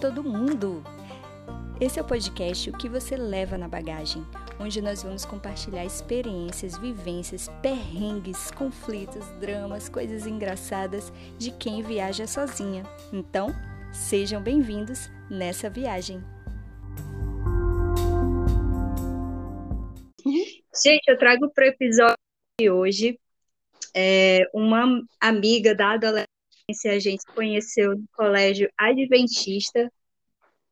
Todo mundo! Esse é o podcast O que você leva na bagagem, onde nós vamos compartilhar experiências, vivências, perrengues, conflitos, dramas, coisas engraçadas de quem viaja sozinha. Então, sejam bem-vindos nessa viagem. Gente, eu trago para o episódio de hoje é, uma amiga da adolescência, a gente conheceu no colégio adventista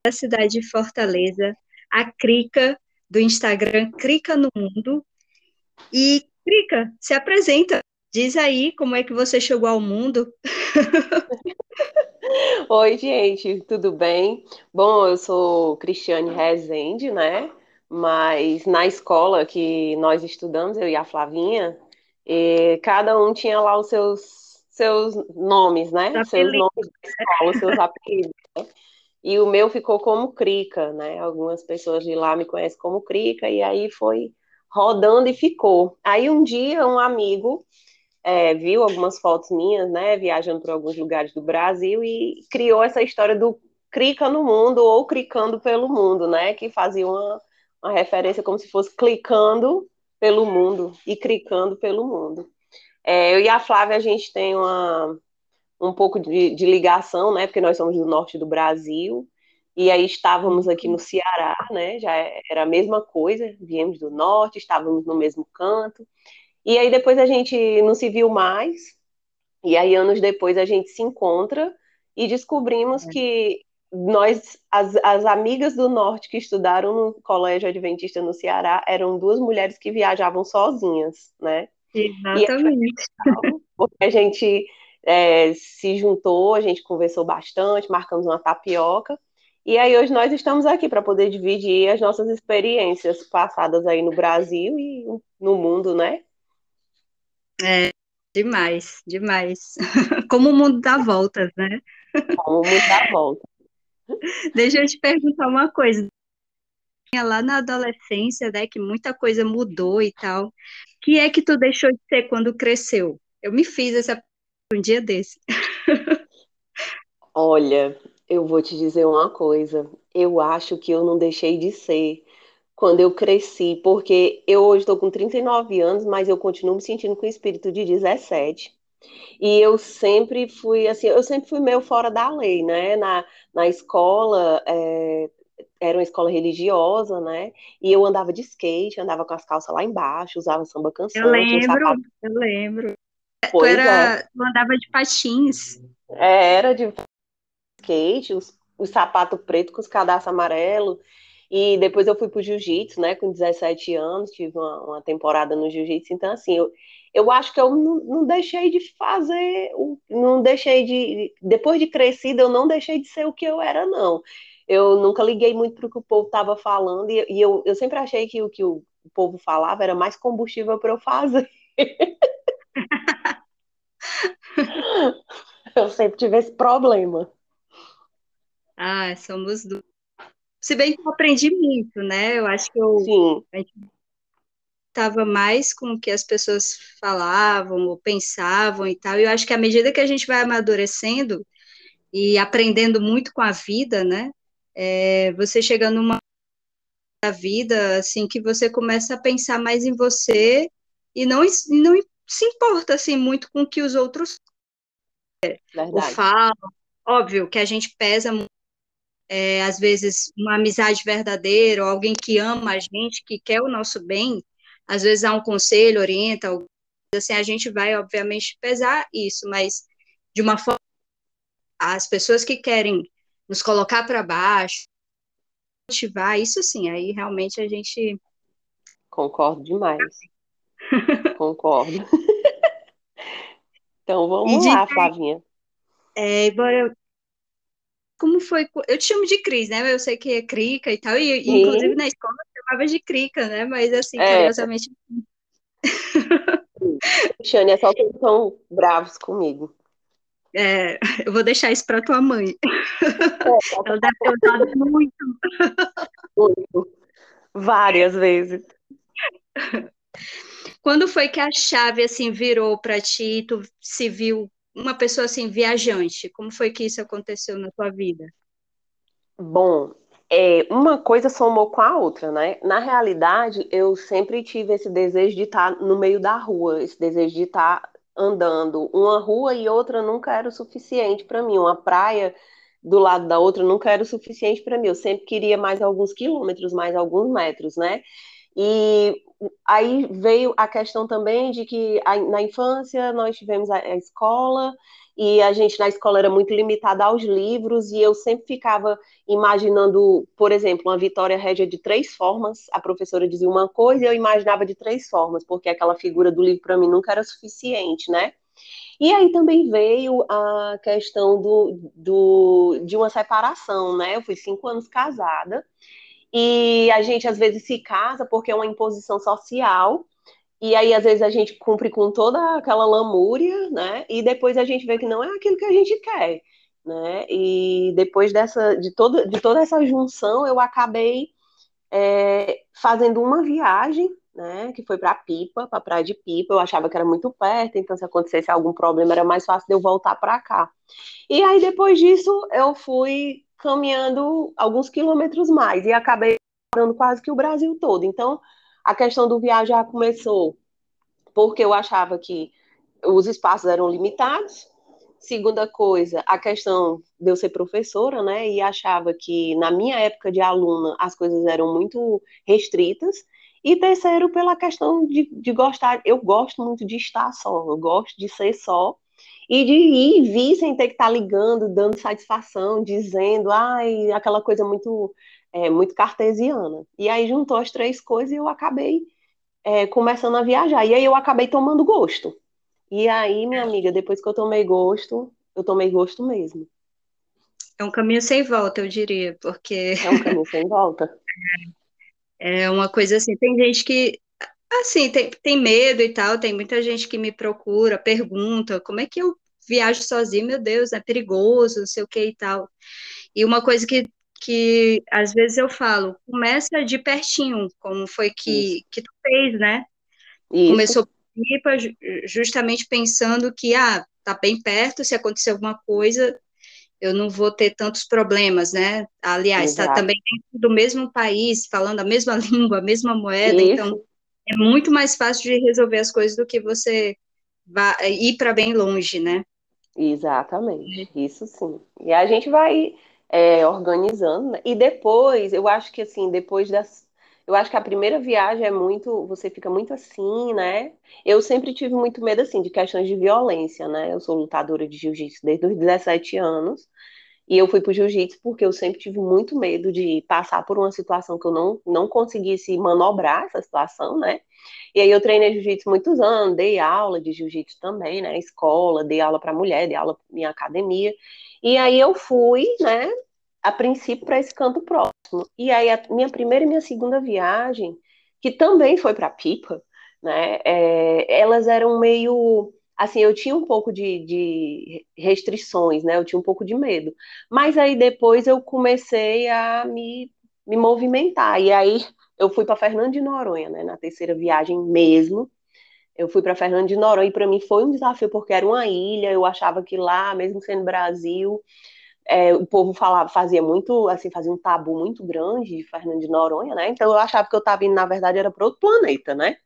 da cidade de Fortaleza, a Crica, do Instagram Crica no Mundo. E, Crica, se apresenta, diz aí como é que você chegou ao mundo. Oi, gente, tudo bem? Bom, eu sou Cristiane Rezende, né? Mas na escola que nós estudamos, eu e a Flavinha, cada um tinha lá os seus, seus nomes, né? Apelido. Seus nomes de escola, seus apelidos. Né? E o meu ficou como Crica, né? Algumas pessoas de lá me conhecem como Crica, e aí foi rodando e ficou. Aí um dia um amigo é, viu algumas fotos minhas, né? Viajando por alguns lugares do Brasil e criou essa história do Crica no mundo ou Cricando pelo mundo, né? Que fazia uma, uma referência como se fosse clicando pelo mundo e cricando pelo mundo. É, eu e a Flávia, a gente tem uma, um pouco de, de, ligação, né? Porque nós somos do norte do Brasil, e aí estávamos aqui no Ceará, né? Já era a mesma coisa, viemos do norte, estávamos no mesmo canto. E aí depois a gente não se viu mais, e aí anos depois a gente se encontra e descobrimos é. que nós, as, as amigas do norte que estudaram no colégio adventista no Ceará, eram duas mulheres que viajavam sozinhas, né? Exatamente. porque a gente é, se juntou, a gente conversou bastante, marcamos uma tapioca, e aí hoje nós estamos aqui para poder dividir as nossas experiências passadas aí no Brasil e no mundo, né? É, demais, demais. Como o mundo dá voltas, né? Como o mundo dá voltas. Deixa eu te perguntar uma coisa. Lá na adolescência, né, que muita coisa mudou e tal. Que é que tu deixou de ser quando cresceu? Eu me fiz essa um dia desse. Olha, eu vou te dizer uma coisa. Eu acho que eu não deixei de ser quando eu cresci, porque eu hoje estou com 39 anos, mas eu continuo me sentindo com o espírito de 17. E eu sempre fui assim, eu sempre fui meio fora da lei, né? Na, na escola, é, era uma escola religiosa, né? E eu andava de skate, andava com as calças lá embaixo, usava samba canção. Eu lembro, eu lembro. Pois tu, era, é. tu andava de patins. É, era de skate, os, os sapatos pretos com os cadastros amarelos. E depois eu fui pro jiu-jitsu, né, com 17 anos, tive uma, uma temporada no jiu-jitsu. Então, assim, eu, eu acho que eu não, não, deixei de fazer, não deixei de. Depois de crescida, eu não deixei de ser o que eu era, não. Eu nunca liguei muito para o que o povo estava falando, e, e, eu, eu sempre achei que o que o, o povo falava era mais combustível para eu fazer. eu sempre tive esse problema. Ah, somos do. Se bem que eu aprendi muito, né? Eu acho que eu. Sim estava mais com o que as pessoas falavam ou pensavam e tal. E eu acho que à medida que a gente vai amadurecendo e aprendendo muito com a vida, né? É, você chega numa vida assim que você começa a pensar mais em você e não, não se importa assim muito com o que os outros ou falam. Óbvio que a gente pesa muito é, às vezes uma amizade verdadeira, ou alguém que ama a gente, que quer o nosso bem, às vezes há um conselho, orienta, assim, a gente vai, obviamente, pesar isso, mas de uma forma, as pessoas que querem nos colocar para baixo, motivar, isso sim, aí realmente a gente... Concordo demais. Concordo. então, vamos lá, Flavinha. É, embora como foi? Eu te chamo de Cris, né? Eu sei que é Crica e tal, e, e inclusive na escola eu chamava de Crica, né? Mas assim, é. curiosamente. Xane, é só que eles estão bravos comigo. É, eu vou deixar isso para tua mãe. É, Ela deve ter usado muito. Muito. Várias vezes. Quando foi que a chave assim virou para ti, tu se viu uma pessoa assim viajante? Como foi que isso aconteceu na tua vida? Bom, é, uma coisa somou com a outra, né? Na realidade, eu sempre tive esse desejo de estar no meio da rua, esse desejo de estar andando. Uma rua e outra nunca era o suficiente para mim. Uma praia do lado da outra nunca era o suficiente para mim. Eu sempre queria mais alguns quilômetros, mais alguns metros, né? E aí veio a questão também de que na infância nós tivemos a escola e a gente na escola era muito limitada aos livros, e eu sempre ficava imaginando, por exemplo, uma vitória régia de três formas. A professora dizia uma coisa e eu imaginava de três formas, porque aquela figura do livro para mim nunca era suficiente, né? E aí também veio a questão do, do, de uma separação, né? Eu fui cinco anos casada, e a gente às vezes se casa porque é uma imposição social e aí, às vezes, a gente cumpre com toda aquela lamúria, né? E depois a gente vê que não é aquilo que a gente quer, né? E depois dessa, de, todo, de toda essa junção, eu acabei é, fazendo uma viagem, né? Que foi para Pipa, para Praia de Pipa. Eu achava que era muito perto, então se acontecesse algum problema era mais fácil de eu voltar para cá. E aí, depois disso, eu fui caminhando alguns quilômetros mais e acabei dando quase que o Brasil todo. Então, a questão do viajar começou porque eu achava que os espaços eram limitados. Segunda coisa, a questão de eu ser professora, né? E achava que na minha época de aluna as coisas eram muito restritas. E terceiro, pela questão de, de gostar, eu gosto muito de estar só, eu gosto de ser só e de ir e vir sem ter que estar ligando, dando satisfação, dizendo, ai, aquela coisa muito é, muito cartesiana. E aí juntou as três coisas e eu acabei é, começando a viajar. E aí eu acabei tomando gosto. E aí, minha amiga, depois que eu tomei gosto, eu tomei gosto mesmo. É um caminho sem volta, eu diria, porque. É um caminho sem volta. É uma coisa assim, tem gente que, assim, tem, tem medo e tal, tem muita gente que me procura, pergunta como é que eu viajo sozinho, meu Deus, é perigoso, não sei o que e tal. E uma coisa que que às vezes eu falo, começa de pertinho, como foi que, que tu fez, né? Isso. Começou pipa justamente pensando que, ah, tá bem perto, se acontecer alguma coisa, eu não vou ter tantos problemas, né? Aliás, está também dentro do mesmo país, falando a mesma língua, a mesma moeda, Isso. então é muito mais fácil de resolver as coisas do que você ir para bem longe, né? Exatamente, isso sim. E a gente vai é, organizando, né? E depois, eu acho que assim, depois das. Eu acho que a primeira viagem é muito. Você fica muito assim, né? Eu sempre tive muito medo, assim, de questões de violência, né? Eu sou lutadora de jiu-jitsu desde os 17 anos. E eu fui para o jiu-jitsu porque eu sempre tive muito medo de passar por uma situação que eu não, não conseguisse manobrar essa situação, né? E aí eu treinei jiu-jitsu muitos anos, dei aula de jiu-jitsu também, né? Escola, dei aula para mulher, dei aula em academia. E aí eu fui, né, a princípio para esse canto próximo. E aí a minha primeira e minha segunda viagem, que também foi para Pipa, né, é, elas eram meio assim, eu tinha um pouco de, de, restrições, né? Eu tinha um pouco de medo. Mas aí depois eu comecei a me, me movimentar. E aí eu fui para Fernando de Noronha, né? Na terceira viagem mesmo. Eu fui para Fernando de Noronha e para mim foi um desafio porque era uma ilha. Eu achava que lá, mesmo sendo Brasil, é, o povo falava, fazia muito, assim, fazia um tabu muito grande de Fernando de Noronha, né? Então eu achava que eu estava indo, na verdade, era para outro planeta, né?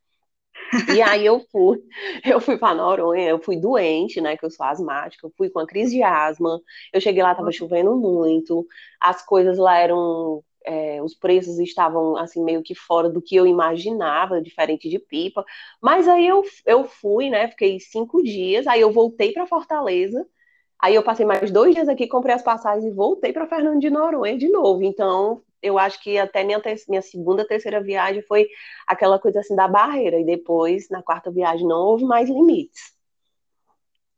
E aí eu fui, eu fui para Noronha, eu fui doente, né? Que eu sou asmática, eu fui com a crise de asma. Eu cheguei lá, estava chovendo muito, as coisas lá eram é, os preços estavam assim meio que fora do que eu imaginava, diferente de pipa. Mas aí eu, eu fui, né? Fiquei cinco dias, aí eu voltei para Fortaleza. Aí eu passei mais dois dias aqui, comprei as passagens e voltei para Fernando de Noronha de novo. Então, eu acho que até minha, minha segunda, terceira viagem foi aquela coisa assim da barreira. E depois, na quarta viagem, não houve mais limites.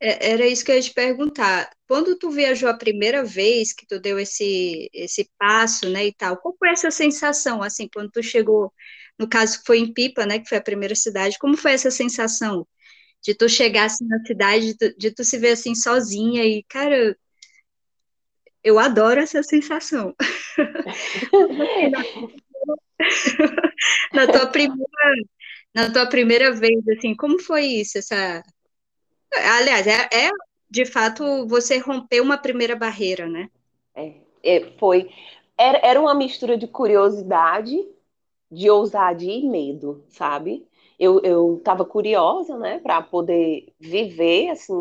É, era isso que eu ia te perguntar. Quando tu viajou a primeira vez, que tu deu esse, esse passo, né, e tal, qual foi essa sensação, assim, quando tu chegou, no caso foi em Pipa, né, que foi a primeira cidade, como foi essa sensação de tu chegar, assim, na cidade, de tu, de tu se ver, assim, sozinha e, cara, eu adoro essa sensação. na tua primeira, na tua primeira vez, assim, como foi isso, essa Aliás, é, é de fato você romper uma primeira barreira, né? É, é, foi. era, era uma mistura de curiosidade, de ousadia e medo, sabe? Eu, eu tava curiosa, né, para poder viver, assim,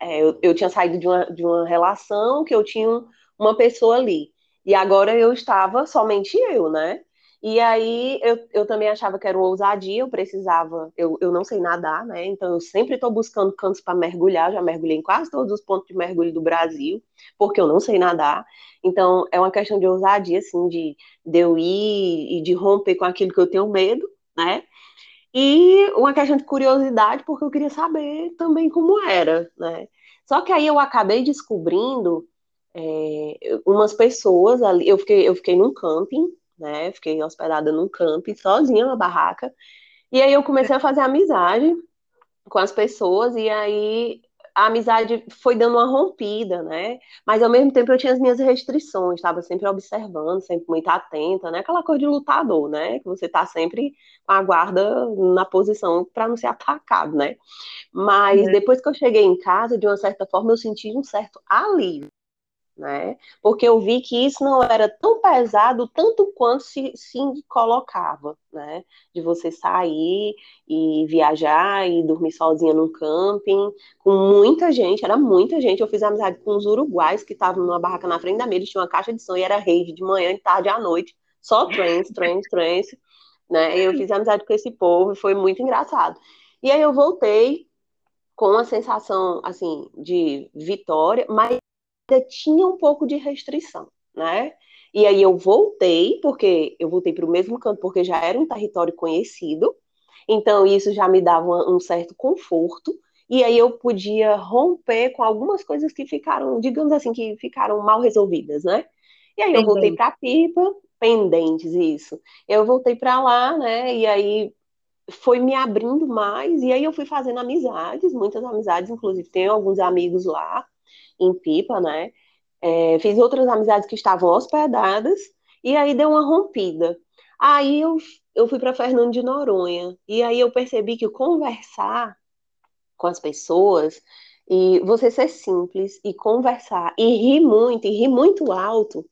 é, eu, eu tinha saído de uma, de uma relação que eu tinha uma pessoa ali, e agora eu estava somente eu, né? E aí eu, eu também achava que era uma ousadia, eu precisava, eu, eu não sei nadar, né? Então eu sempre estou buscando cantos para mergulhar, já mergulhei em quase todos os pontos de mergulho do Brasil, porque eu não sei nadar. Então é uma questão de ousadia, assim, de, de eu ir e de romper com aquilo que eu tenho medo, né? E uma questão de curiosidade, porque eu queria saber também como era, né? Só que aí eu acabei descobrindo é, umas pessoas ali, eu fiquei, eu fiquei num camping, né? Fiquei hospedada num camping, sozinha na barraca. E aí eu comecei a fazer amizade com as pessoas, e aí a amizade foi dando uma rompida, né? Mas ao mesmo tempo eu tinha as minhas restrições, estava sempre observando, sempre muito atenta, né? Aquela coisa de lutador, né? Que você tá sempre com a guarda na posição para não ser atacado, né? Mas é. depois que eu cheguei em casa, de uma certa forma, eu senti um certo alívio né? Porque eu vi que isso não era tão pesado tanto quanto se, se colocava, né? De você sair e viajar e dormir sozinha num camping, com muita gente, era muita gente. Eu fiz amizade com os uruguais que estavam numa barraca na frente da eles tinham uma caixa de som e era rave de manhã, de tarde à noite, só trance, trance, trance, né? Eu fiz amizade com esse povo e foi muito engraçado. E aí eu voltei com uma sensação assim de vitória, mas tinha um pouco de restrição, né? E aí eu voltei, porque eu voltei para o mesmo canto, porque já era um território conhecido, então isso já me dava um certo conforto, e aí eu podia romper com algumas coisas que ficaram, digamos assim, que ficaram mal resolvidas, né? E aí eu voltei para Pipa, pendentes, isso. Eu voltei para lá, né? E aí foi me abrindo mais, e aí eu fui fazendo amizades, muitas amizades, inclusive tenho alguns amigos lá, em Pipa, né? É, fiz outras amizades que estavam hospedadas e aí deu uma rompida. Aí eu, eu fui para Fernando de Noronha e aí eu percebi que conversar com as pessoas e você ser simples e conversar e rir muito e rir muito alto,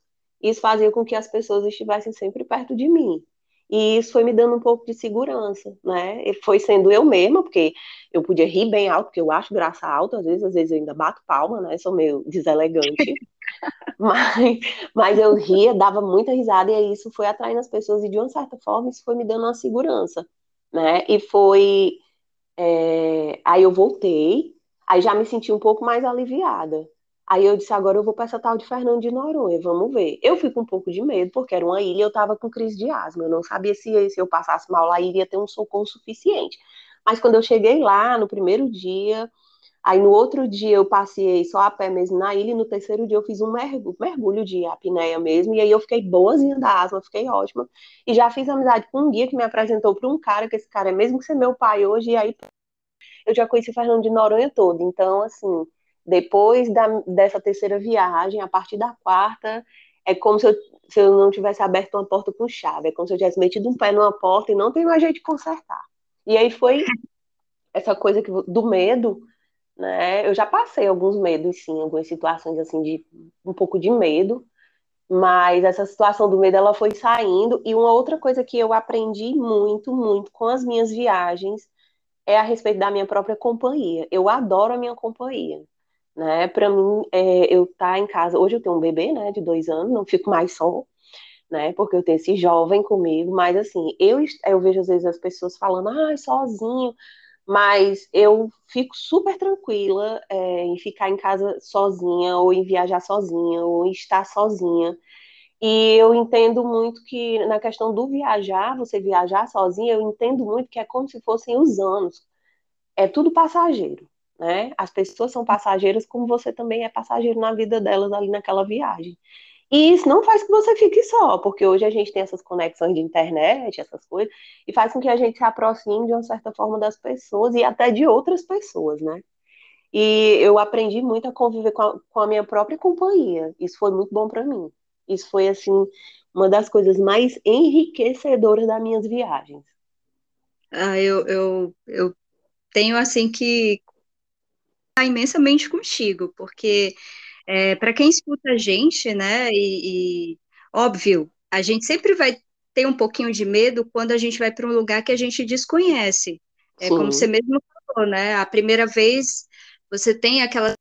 isso fazia com que as pessoas estivessem sempre perto de mim. E isso foi me dando um pouco de segurança, né? E foi sendo eu mesma, porque eu podia rir bem alto, porque eu acho graça alta, às vezes, às vezes eu ainda bato palma, né? Sou meio deselegante. mas, mas eu ria, dava muita risada, e aí isso foi atraindo as pessoas, e de uma certa forma isso foi me dando uma segurança, né? E foi. É... Aí eu voltei, aí já me senti um pouco mais aliviada. Aí eu disse, agora eu vou para essa tal de Fernando de Noronha, vamos ver. Eu fui com um pouco de medo, porque era uma ilha e eu estava com crise de asma. Eu não sabia se, se eu passasse mal lá iria ter um socorro suficiente. Mas quando eu cheguei lá, no primeiro dia, aí no outro dia eu passei só a pé mesmo na ilha, e no terceiro dia eu fiz um mergulho, mergulho de apneia mesmo, e aí eu fiquei boazinha da asma, fiquei ótima. E já fiz amizade com um guia que me apresentou para um cara, que esse cara é mesmo que ser meu pai hoje, e aí eu já conheci o Fernando de Noronha todo. Então, assim depois da, dessa terceira viagem, a partir da quarta, é como se eu, se eu não tivesse aberto uma porta com chave. É como se eu tivesse metido um pé numa porta e não tem mais jeito de consertar. E aí foi essa coisa que, do medo, né? Eu já passei alguns medos, sim, algumas situações assim de um pouco de medo, mas essa situação do medo ela foi saindo. E uma outra coisa que eu aprendi muito, muito com as minhas viagens é a respeito da minha própria companhia. Eu adoro a minha companhia né? Para mim, é, eu tá em casa, hoje eu tenho um bebê, né, de dois anos, não fico mais só, né, porque eu tenho esse jovem comigo, mas assim, eu, eu vejo às vezes as pessoas falando, ah, sozinho, mas eu fico super tranquila é, em ficar em casa sozinha, ou em viajar sozinha, ou em estar sozinha. E eu entendo muito que na questão do viajar, você viajar sozinha, eu entendo muito que é como se fossem os anos. É tudo passageiro né? As pessoas são passageiras como você também é passageiro na vida delas ali naquela viagem. E isso não faz que você fique só, porque hoje a gente tem essas conexões de internet, essas coisas, e faz com que a gente se aproxime de uma certa forma das pessoas e até de outras pessoas, né? E eu aprendi muito a conviver com a, com a minha própria companhia. Isso foi muito bom para mim. Isso foi, assim, uma das coisas mais enriquecedoras das minhas viagens. Ah, eu, eu, eu tenho, assim, que imensamente contigo, porque é, para quem escuta a gente, né, e, e, Óbvio, a gente sempre vai ter um pouquinho de medo quando a gente vai para um lugar que a gente desconhece. É Sim. como você mesmo falou, né? A primeira vez você tem aquela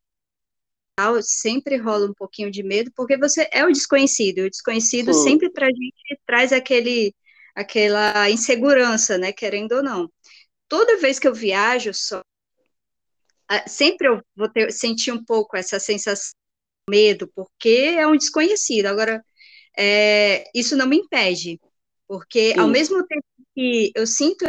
sempre rola um pouquinho de medo, porque você é o desconhecido, o desconhecido Sim. sempre para a gente traz aquele, aquela insegurança, né, querendo ou não. Toda vez que eu viajo, só, sempre eu vou ter, sentir um pouco essa sensação de medo, porque é um desconhecido. Agora, é, isso não me impede, porque Sim. ao mesmo tempo que eu sinto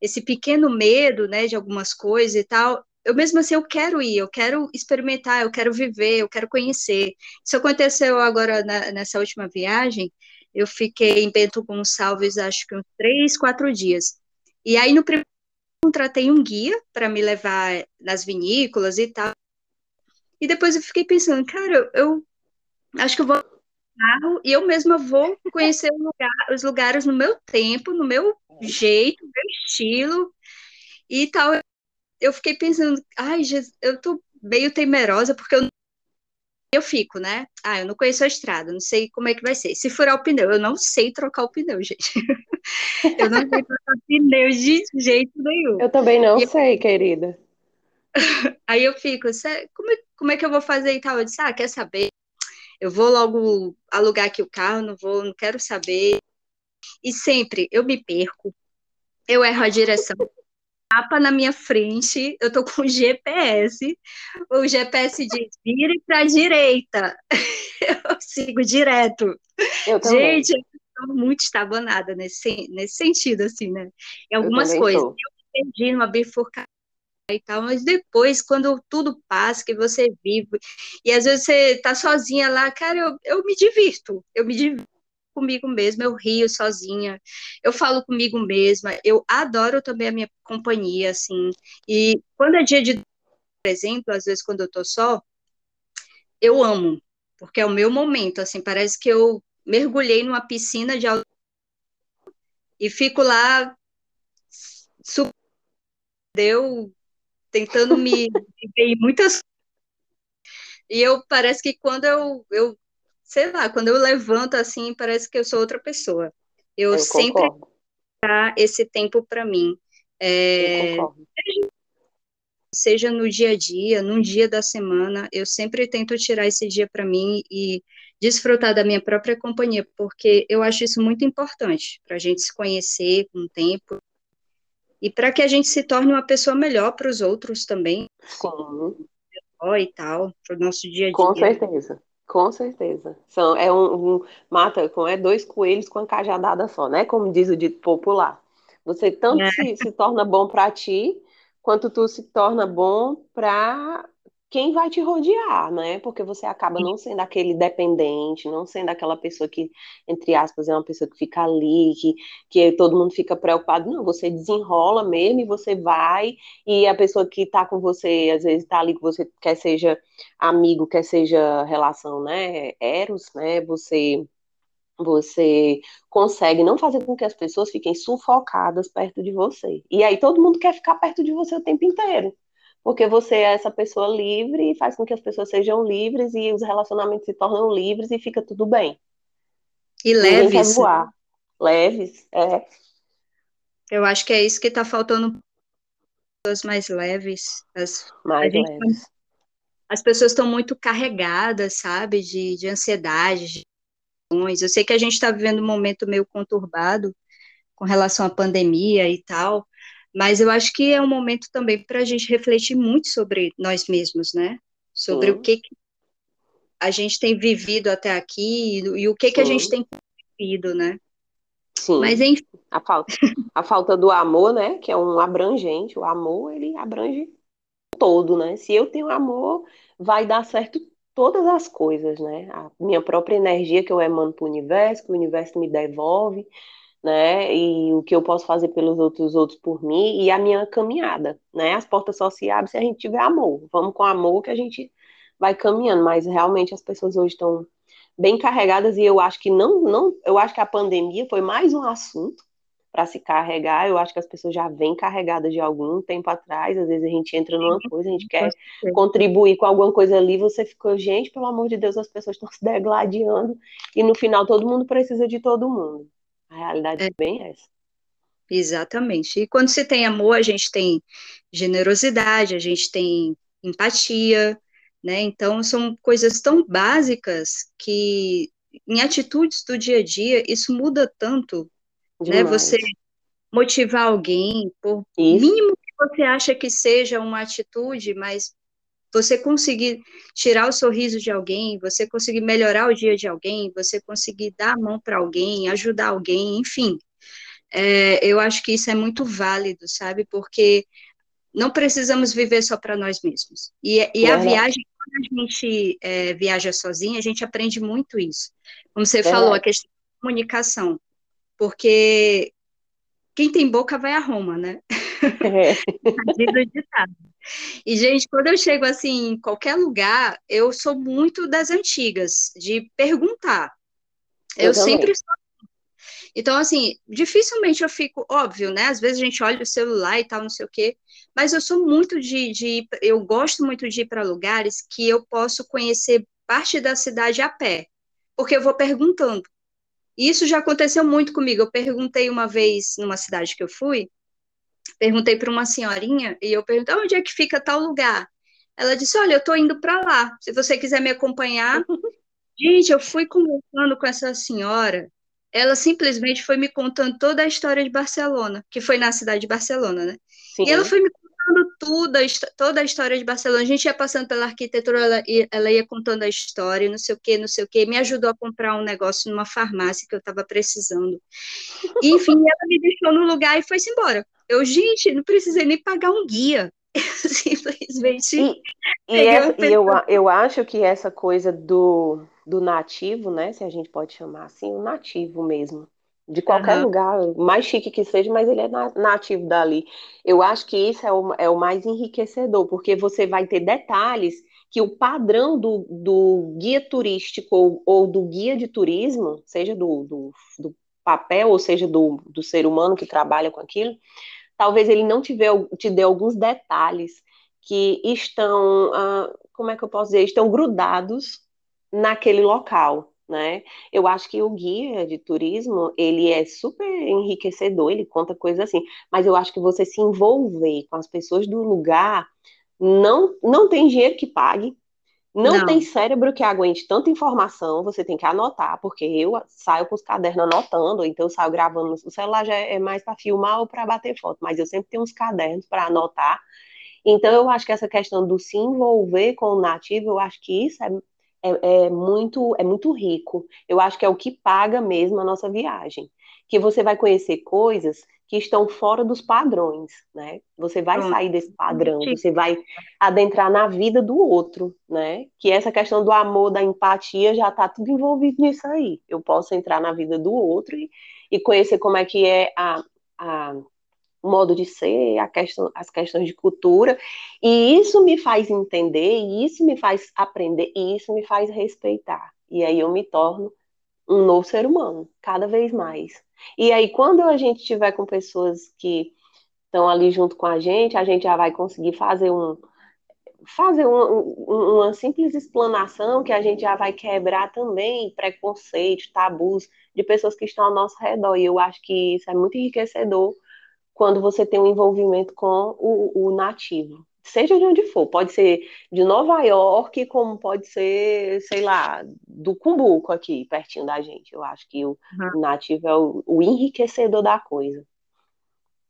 esse pequeno medo, né, de algumas coisas e tal, eu mesmo assim eu quero ir, eu quero experimentar, eu quero viver, eu quero conhecer. Isso aconteceu agora na, nessa última viagem, eu fiquei em Bento Gonçalves acho que uns três, quatro dias. E aí no primeiro contratei um guia para me levar nas vinícolas e tal. E depois eu fiquei pensando, cara, eu, acho que eu vou carro e eu mesma vou conhecer lugar, os lugares no meu tempo, no meu jeito, no meu estilo e tal eu fiquei pensando, ai, Jesus, eu tô meio temerosa, porque eu, eu fico, né? Ah, eu não conheço a estrada, não sei como é que vai ser. Se furar o pneu, eu não sei trocar o pneu, gente. eu não sei trocar pneu de jeito nenhum. Eu também não e sei, eu... querida. Aí eu fico, como é, como é que eu vou fazer e tal? Eu disse, ah, quer saber? Eu vou logo alugar aqui o carro, não vou, não quero saber. E sempre eu me perco, eu erro a direção, mapa na minha frente, eu tô com GPS, o GPS diz vire para direita. Eu sigo direto. Eu também. Gente, muito estabanada nesse, nesse sentido, assim, né? Em algumas eu coisas. Tô. Eu perdi numa bifurcação e tal, mas depois, quando tudo passa, que você vive, e às vezes você tá sozinha lá, cara, eu, eu me divirto, eu me divirto comigo mesma, eu rio sozinha, eu falo comigo mesma, eu adoro também a minha companhia, assim, e quando é dia de, por exemplo, às vezes quando eu tô só, eu amo, porque é o meu momento, assim, parece que eu mergulhei numa piscina de e fico lá deu tentando me em muitas e eu parece que quando eu, eu sei lá, quando eu levanto assim, parece que eu sou outra pessoa. Eu, eu sempre dar esse tempo para mim. É, seja no dia a dia, num dia da semana, eu sempre tento tirar esse dia para mim e desfrutar da minha própria companhia, porque eu acho isso muito importante para a gente se conhecer com o tempo e para que a gente se torne uma pessoa melhor para os outros também. Sim. E tal, para o nosso dia a dia. Com certeza. Com certeza. São, é um, um, mata com é dois coelhos com a cajadada só, né? Como diz o dito popular. Você tanto é. se, se torna bom para ti, quanto tu se torna bom para quem vai te rodear, né? Porque você acaba não sendo aquele dependente, não sendo aquela pessoa que, entre aspas, é uma pessoa que fica ali, que, que todo mundo fica preocupado. Não, você desenrola mesmo e você vai, e a pessoa que tá com você, às vezes tá ali com você, quer seja amigo, quer seja relação, né? Eros, né? Você você consegue não fazer com que as pessoas fiquem sufocadas perto de você. E aí todo mundo quer ficar perto de você o tempo inteiro porque você é essa pessoa livre e faz com que as pessoas sejam livres e os relacionamentos se tornam livres e fica tudo bem. E leves. Voar. Leves, é. Eu acho que é isso que está faltando pessoas mais leves. As, mais leves. as pessoas estão muito carregadas, sabe, de, de ansiedade, de eu sei que a gente está vivendo um momento meio conturbado com relação à pandemia e tal, mas eu acho que é um momento também para a gente refletir muito sobre nós mesmos, né? Sobre Sim. o que, que, a gente tem vivido até aqui e, e o que, que a gente tem vivido, né? Sim. Mas enfim. A falta, a falta do amor, né? Que é um abrangente. O amor, ele abrange todo, né? Se eu tenho amor, vai dar certo todas as coisas, né? A minha própria energia que eu emano para o universo, que o universo me devolve, né? E o que eu posso fazer pelos outros, outros por mim, e a minha caminhada, né? As portas só se abrem se a gente tiver amor. Vamos com amor que a gente vai caminhando, mas realmente as pessoas hoje estão bem carregadas e eu acho que não, não, eu acho que a pandemia foi mais um assunto para se carregar. Eu acho que as pessoas já vêm carregadas de algum tempo atrás. Às vezes a gente entra numa coisa, a gente quer contribuir com alguma coisa ali, você ficou, gente, pelo amor de Deus, as pessoas estão se degladiando e no final todo mundo precisa de todo mundo. A realidade é, é bem essa. Exatamente. E quando se tem amor, a gente tem generosidade, a gente tem empatia, né? Então são coisas tão básicas que em atitudes do dia a dia isso muda tanto né? Você motivar alguém, por Isso. mínimo que você acha que seja uma atitude, mas você conseguir tirar o sorriso de alguém, você conseguir melhorar o dia de alguém, você conseguir dar a mão para alguém, ajudar alguém, enfim. É, eu acho que isso é muito válido, sabe? Porque não precisamos viver só para nós mesmos. E, e a viagem, quando a gente é, viaja sozinha, a gente aprende muito isso. Como você é falou, a questão da comunicação porque quem tem boca vai a Roma, né? É. e, gente, quando eu chego assim em qualquer lugar, eu sou muito das antigas, de perguntar. Eu, eu sempre sou. Então, assim, dificilmente eu fico, óbvio, né? Às vezes a gente olha o celular e tal, não sei o quê, mas eu sou muito de, de eu gosto muito de ir para lugares que eu posso conhecer parte da cidade a pé, porque eu vou perguntando. Isso já aconteceu muito comigo. Eu perguntei uma vez numa cidade que eu fui, perguntei para uma senhorinha e eu perguntei onde é que fica tal lugar. Ela disse: Olha, eu estou indo para lá. Se você quiser me acompanhar. Gente, eu fui conversando com essa senhora. Ela simplesmente foi me contando toda a história de Barcelona, que foi na cidade de Barcelona, né? Sim. E ela foi me contando tudo, toda a história de Barcelona. A gente ia passando pela arquitetura, ela ia, ela ia contando a história, não sei o que, não sei o que. Me ajudou a comprar um negócio numa farmácia que eu estava precisando. E, enfim, ela me deixou no lugar e foi-se embora. Eu, gente, não precisei nem pagar um guia. simplesmente. E, e, essa, e eu, eu acho que essa coisa do, do nativo, né? Se a gente pode chamar assim, o nativo mesmo de qualquer uhum. lugar, mais chique que seja, mas ele é nativo dali. Eu acho que isso é o, é o mais enriquecedor, porque você vai ter detalhes que o padrão do, do guia turístico ou, ou, do guia de turismo, seja do, do, do, papel, ou seja do, do ser humano que trabalha com aquilo, talvez ele não te, te dê alguns detalhes que estão, uh, como é que eu posso dizer, estão grudados naquele local né? Eu acho que o guia de turismo, ele é super enriquecedor, ele conta coisas assim, mas eu acho que você se envolver com as pessoas do lugar, não, não tem dinheiro que pague, não, não, tem cérebro que aguente tanta informação, você tem que anotar, porque eu saio com os cadernos anotando, então eu saio gravando, o celular já é mais para filmar ou para bater foto, mas eu sempre tenho uns cadernos para anotar. Então eu acho que essa questão do se envolver com o nativo, eu acho que isso é é, é, muito, é muito rico. Eu acho que é o que paga mesmo a nossa viagem. Que você vai conhecer coisas que estão fora dos padrões, né? Você vai sair desse padrão, você vai adentrar na vida do outro, né? Que essa questão do amor, da empatia, já está tudo envolvido nisso aí. Eu posso entrar na vida do outro e, e conhecer como é que é a, a modo de ser, questão, as questões de cultura, e isso me faz entender, e isso me faz aprender, e isso me faz respeitar. E aí eu me torno um novo ser humano, cada vez mais. E aí, quando a gente estiver com pessoas que estão ali junto com a gente, a gente já vai conseguir fazer um fazer um, um, uma simples explanação que a gente já vai quebrar também preconceitos, tabus de pessoas que estão ao nosso redor. E eu acho que isso é muito enriquecedor quando você tem um envolvimento com o, o nativo. Seja de onde for, pode ser de Nova York, como pode ser, sei lá, do Cumbuco aqui, pertinho da gente. Eu acho que o, uhum. nativo é o, o enriquecedor da coisa.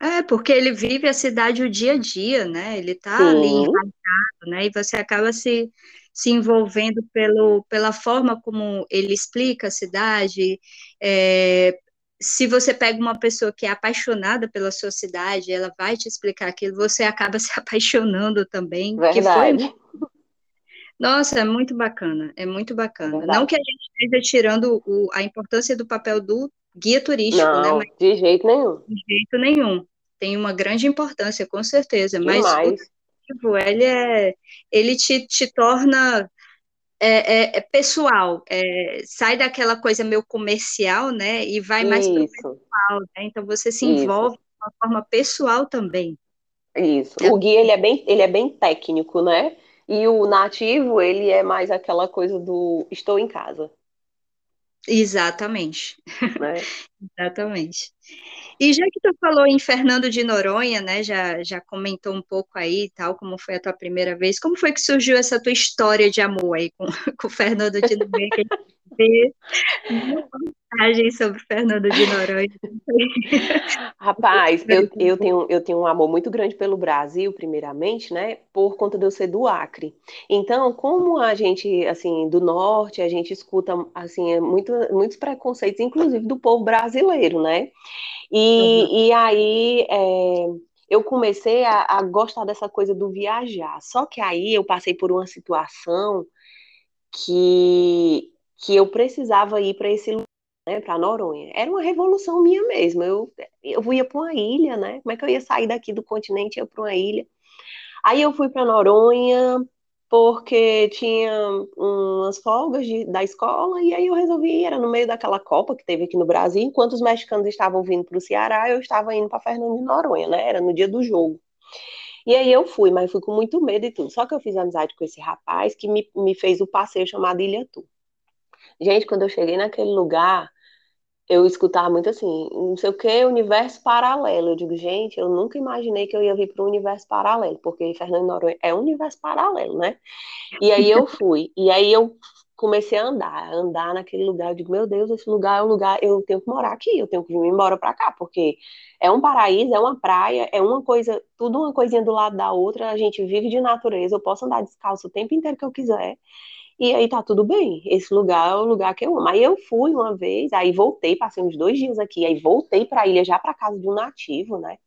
É, porque ele vive a cidade o dia a dia, né? Ele está ali enraizado, né? E você acaba se, se envolvendo pelo, pela forma como ele explica a cidade, é, se você pega uma pessoa que é apaixonada pela sua cidade, ela vai te explicar aquilo, você acaba se apaixonando também. Verdade. Que foi... Nossa, é muito bacana, é muito bacana. Verdade. Não que a gente esteja tirando o, a importância do papel do guia turístico, né, Não, né? Mas, de jeito nenhum. De jeito nenhum. Tem uma grande importância, com certeza. Demais. Mas o ele é, ele te, te torna é, é, é pessoal, é, sai daquela coisa meio comercial, né? E vai mais para o pessoal, né? Então você se envolve Isso. de uma forma pessoal também. Isso. O guia ele é bem, ele é bem técnico, né? E o nativo ele é mais aquela coisa do estou em casa. Exatamente. Né? Exatamente. E já que tu falou em Fernando de Noronha, né, já, já comentou um pouco aí, tal, como foi a tua primeira vez, como foi que surgiu essa tua história de amor aí com, com Fernando de Noronha, que a gente vê mensagem sobre Fernando de Noronha. Rapaz, eu, eu, tenho, eu tenho um amor muito grande pelo Brasil, primeiramente, né, por conta de eu ser do Acre. Então, como a gente, assim, do Norte, a gente escuta, assim, muito, muitos preconceitos, inclusive do povo brasileiro, né, e, uhum. e aí é, eu comecei a, a, gostar dessa coisa do viajar. Só que aí eu passei por uma situação que, que eu precisava ir para esse lugar, né, para Noronha. Era uma revolução minha mesmo. Eu, eu ia para uma ilha, né? Como é que eu ia sair daqui do continente e ir para uma ilha? Aí eu fui para Noronha, porque tinha umas folgas de, da escola, e aí eu resolvi ir, era no meio daquela Copa que teve aqui no Brasil, enquanto os mexicanos estavam vindo para o Ceará, eu estava indo para Fernando de Noronha, né? Era no dia do jogo. E aí eu fui, mas fui com muito medo e tudo. Só que eu fiz amizade com esse rapaz que me, me fez o passeio chamado Ilha Tu. Gente, quando eu cheguei naquele lugar, eu escutava muito assim, não sei o que, universo paralelo. Eu digo, gente, eu nunca imaginei que eu ia vir para um universo paralelo, porque Fernando Noronha é um universo paralelo, né? E aí eu fui, e aí eu comecei a andar, a andar naquele lugar. Eu digo, meu Deus, esse lugar é um lugar, eu tenho que morar aqui, eu tenho que vir embora para cá, porque é um paraíso, é uma praia, é uma coisa, tudo uma coisinha do lado da outra. A gente vive de natureza, eu posso andar descalço o tempo inteiro que eu quiser. E aí tá tudo bem. Esse lugar é o lugar que eu amo. Aí eu fui uma vez, aí voltei, passei uns dois dias aqui, aí voltei para a ilha já para casa de um nativo, né?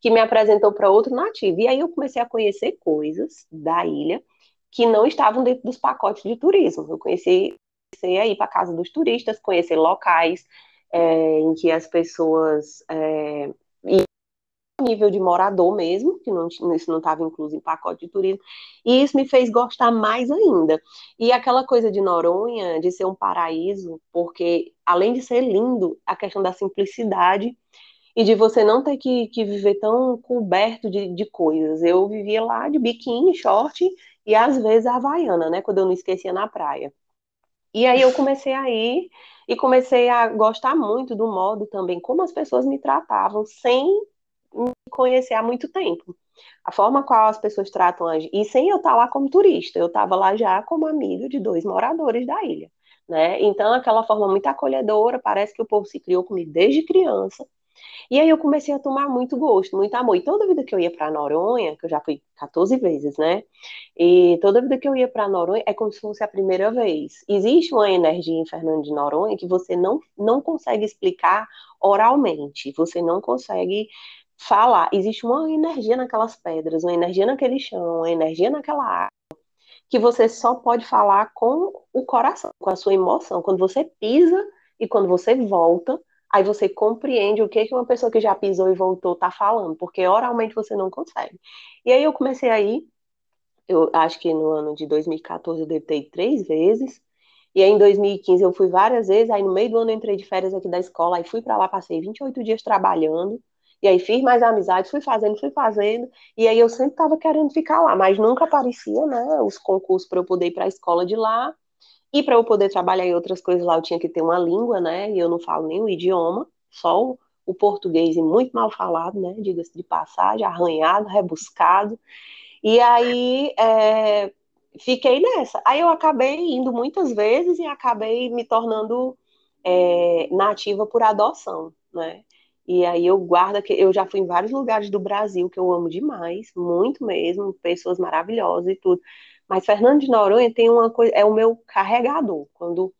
Que me apresentou para outro nativo. E aí eu comecei a conhecer coisas da ilha que não estavam dentro dos pacotes de turismo. Eu conheci, comecei a ir para casa dos turistas, conhecer locais é, em que as pessoas é, nível de morador mesmo, que não, isso não estava incluso em pacote de turismo, e isso me fez gostar mais ainda. E aquela coisa de Noronha, de ser um paraíso, porque além de ser lindo, a questão da simplicidade e de você não ter que, que viver tão coberto de, de coisas. Eu vivia lá de biquíni, short e às vezes a havaiana, né, quando eu não esquecia na praia. E aí eu comecei a ir e comecei a gostar muito do modo também como as pessoas me tratavam, sem me conhecer há muito tempo. A forma qual as pessoas tratam a e sem eu estar lá como turista, eu estava lá já como amiga de dois moradores da ilha, né? Então aquela forma muito acolhedora, parece que o povo se criou comigo desde criança. E aí eu comecei a tomar muito gosto, muito amor. E toda vida que eu ia para Noronha, que eu já fui 14 vezes, né? E toda vida que eu ia para Noronha é como se fosse a primeira vez. Existe uma energia em Fernando de Noronha que você não, não consegue explicar oralmente, você não consegue falar. Existe uma energia naquelas pedras, uma energia naquele chão, uma energia naquela água, que você só pode falar com o coração, com a sua emoção. Quando você pisa e quando você volta, aí você compreende o que, que uma pessoa que já pisou e voltou está falando, porque oralmente você não consegue. E aí eu comecei aí, eu acho que no ano de 2014 eu devo três vezes, e aí em 2015 eu fui várias vezes, aí no meio do ano eu entrei de férias aqui da escola, aí fui para lá, passei 28 dias trabalhando, e aí fiz mais amizades, fui fazendo, fui fazendo, e aí eu sempre estava querendo ficar lá, mas nunca aparecia, né, os concursos para eu poder ir para a escola de lá, e para eu poder trabalhar em outras coisas lá, eu tinha que ter uma língua, né, e eu não falo o idioma, só o, o português e muito mal falado, né, diga-se de passagem, arranhado, rebuscado, e aí é, fiquei nessa. Aí eu acabei indo muitas vezes e acabei me tornando é, nativa por adoção, né? E aí eu guardo que eu já fui em vários lugares do Brasil que eu amo demais, muito mesmo, pessoas maravilhosas e tudo. Mas Fernando de Noronha tem uma coisa, é o meu carregador. Quando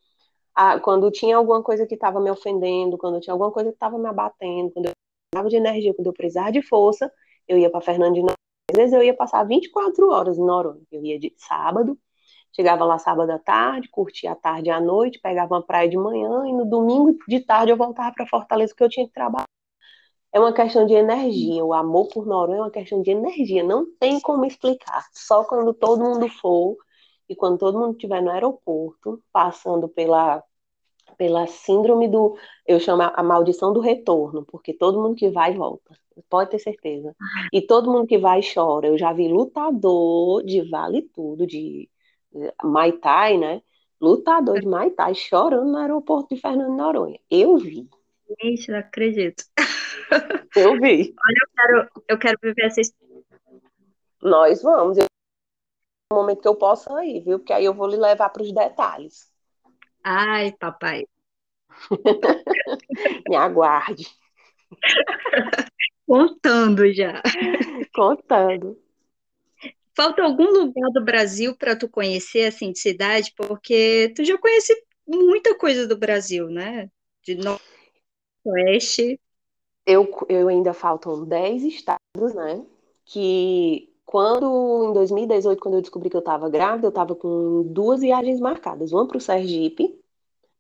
a, quando tinha alguma coisa que estava me ofendendo, quando tinha alguma coisa que estava me abatendo, quando eu precisava de energia, quando eu precisava de força, eu ia para Fernando de Noronha. Às vezes eu ia passar 24 horas em Noronha. Eu ia de sábado, chegava lá sábado à tarde, curtia a tarde e à noite, pegava uma praia de manhã e no domingo de tarde eu voltava para Fortaleza porque eu tinha que trabalhar é uma questão de energia. O amor por Noronha é uma questão de energia. Não tem como explicar. Só quando todo mundo for e quando todo mundo estiver no aeroporto, passando pela pela síndrome do, eu chamo a maldição do retorno, porque todo mundo que vai volta, pode ter certeza. E todo mundo que vai chora. Eu já vi lutador de vale tudo, de Muay Thai, né? Lutador de Muay Thai chorando no aeroporto de Fernando Noronha. Eu vi. Gente, não acredito. Eu vi. Olha, eu quero, eu quero viver essa experiência. Nós vamos. Eu... No momento que eu possa ir, viu? Porque aí eu vou lhe levar para os detalhes. Ai, papai. Me aguarde. Contando já. Contando. Falta algum lugar do Brasil para tu conhecer, assim, de cidade? Porque tu já conhece muita coisa do Brasil, né? De norte, oeste. Eu, eu ainda faltam 10 estados, né? Que quando, em 2018, quando eu descobri que eu estava grávida, eu estava com duas viagens marcadas. Uma para o Sergipe,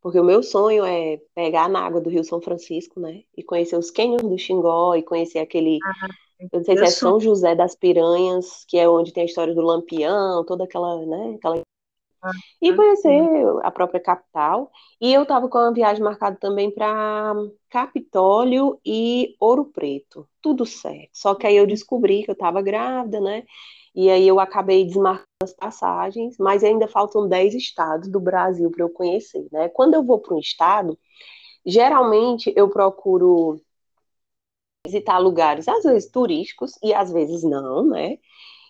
porque o meu sonho é pegar na água do Rio São Francisco, né? E conhecer os cânions do Xingó e conhecer aquele. Ah, eu não sei se é São José das Piranhas, que é onde tem a história do Lampião, toda aquela, né? Aquela e conhecer a própria capital. E eu estava com uma viagem marcada também para Capitólio e Ouro Preto. Tudo certo. Só que aí eu descobri que eu estava grávida, né? E aí eu acabei desmarcando as passagens, mas ainda faltam 10 estados do Brasil para eu conhecer, né? Quando eu vou para um estado, geralmente eu procuro visitar lugares, às vezes turísticos e às vezes não, né?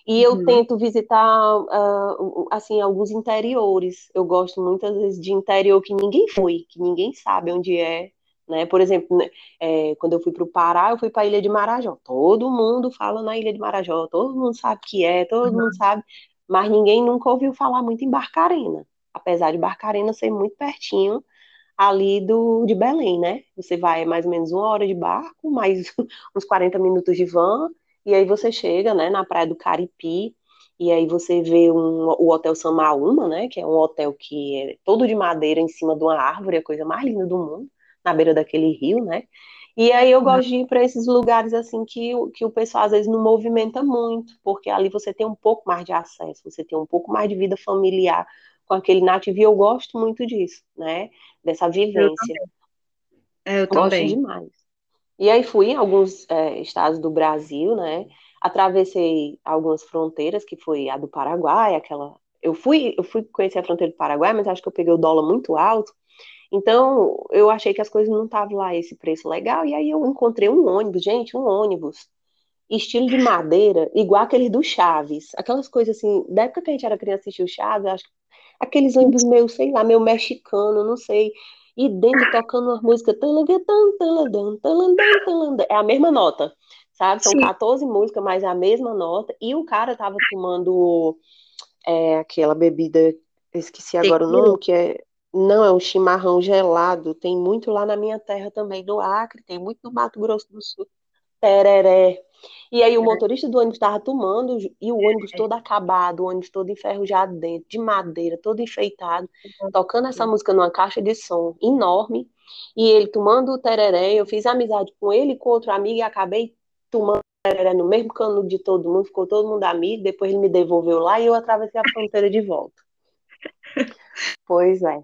E eu uhum. tento visitar, uh, assim, alguns interiores. Eu gosto muitas vezes de interior que ninguém foi, que ninguém sabe onde é, né? Por exemplo, né, é, quando eu fui para o Pará, eu fui para a Ilha de Marajó. Todo mundo fala na Ilha de Marajó, todo mundo sabe que é, todo uhum. mundo sabe, mas ninguém nunca ouviu falar muito em Barcarena. Apesar de Barcarena ser muito pertinho ali do, de Belém, né? Você vai mais ou menos uma hora de barco, mais uns 40 minutos de van, e aí você chega, né, na praia do Caripi, e aí você vê um, o Hotel Samaúma, né, que é um hotel que é todo de madeira em cima de uma árvore, a coisa mais linda do mundo, na beira daquele rio, né? E aí eu gosto de ir para esses lugares assim que, que o pessoal às vezes não movimenta muito, porque ali você tem um pouco mais de acesso, você tem um pouco mais de vida familiar com aquele nativo, e eu gosto muito disso, né? Dessa vivência. Eu também. Eu gosto também. demais. E aí fui em alguns é, estados do Brasil, né? Atravessei algumas fronteiras, que foi a do Paraguai, aquela. Eu fui, eu fui conhecer a fronteira do Paraguai, mas acho que eu peguei o dólar muito alto. Então, eu achei que as coisas não estavam lá esse preço legal. E aí eu encontrei um ônibus, gente, um ônibus, estilo de madeira, igual aquele do Chaves. Aquelas coisas assim, da época que a gente era criança assistiu Chaves, acho que aqueles ônibus meio, sei lá, meio mexicano, não sei e dentro tocando uma música é a mesma nota, sabe? São Sim. 14 músicas, mas é a mesma nota, e o cara tava tomando é, aquela bebida, esqueci agora o nome, que é não, é um chimarrão gelado, tem muito lá na minha terra também, no Acre, tem muito no Mato Grosso do Sul. Tereré. E aí o motorista do ônibus estava tomando e o ônibus todo acabado, o ônibus todo enferrujado dentro, de madeira, todo enfeitado, tocando essa música numa caixa de som enorme. E ele tomando o tereré, eu fiz amizade com ele e com outro amigo e acabei tomando tereré no mesmo cano de todo mundo, ficou todo mundo amigo, depois ele me devolveu lá e eu atravessei a fronteira de volta. Pois é.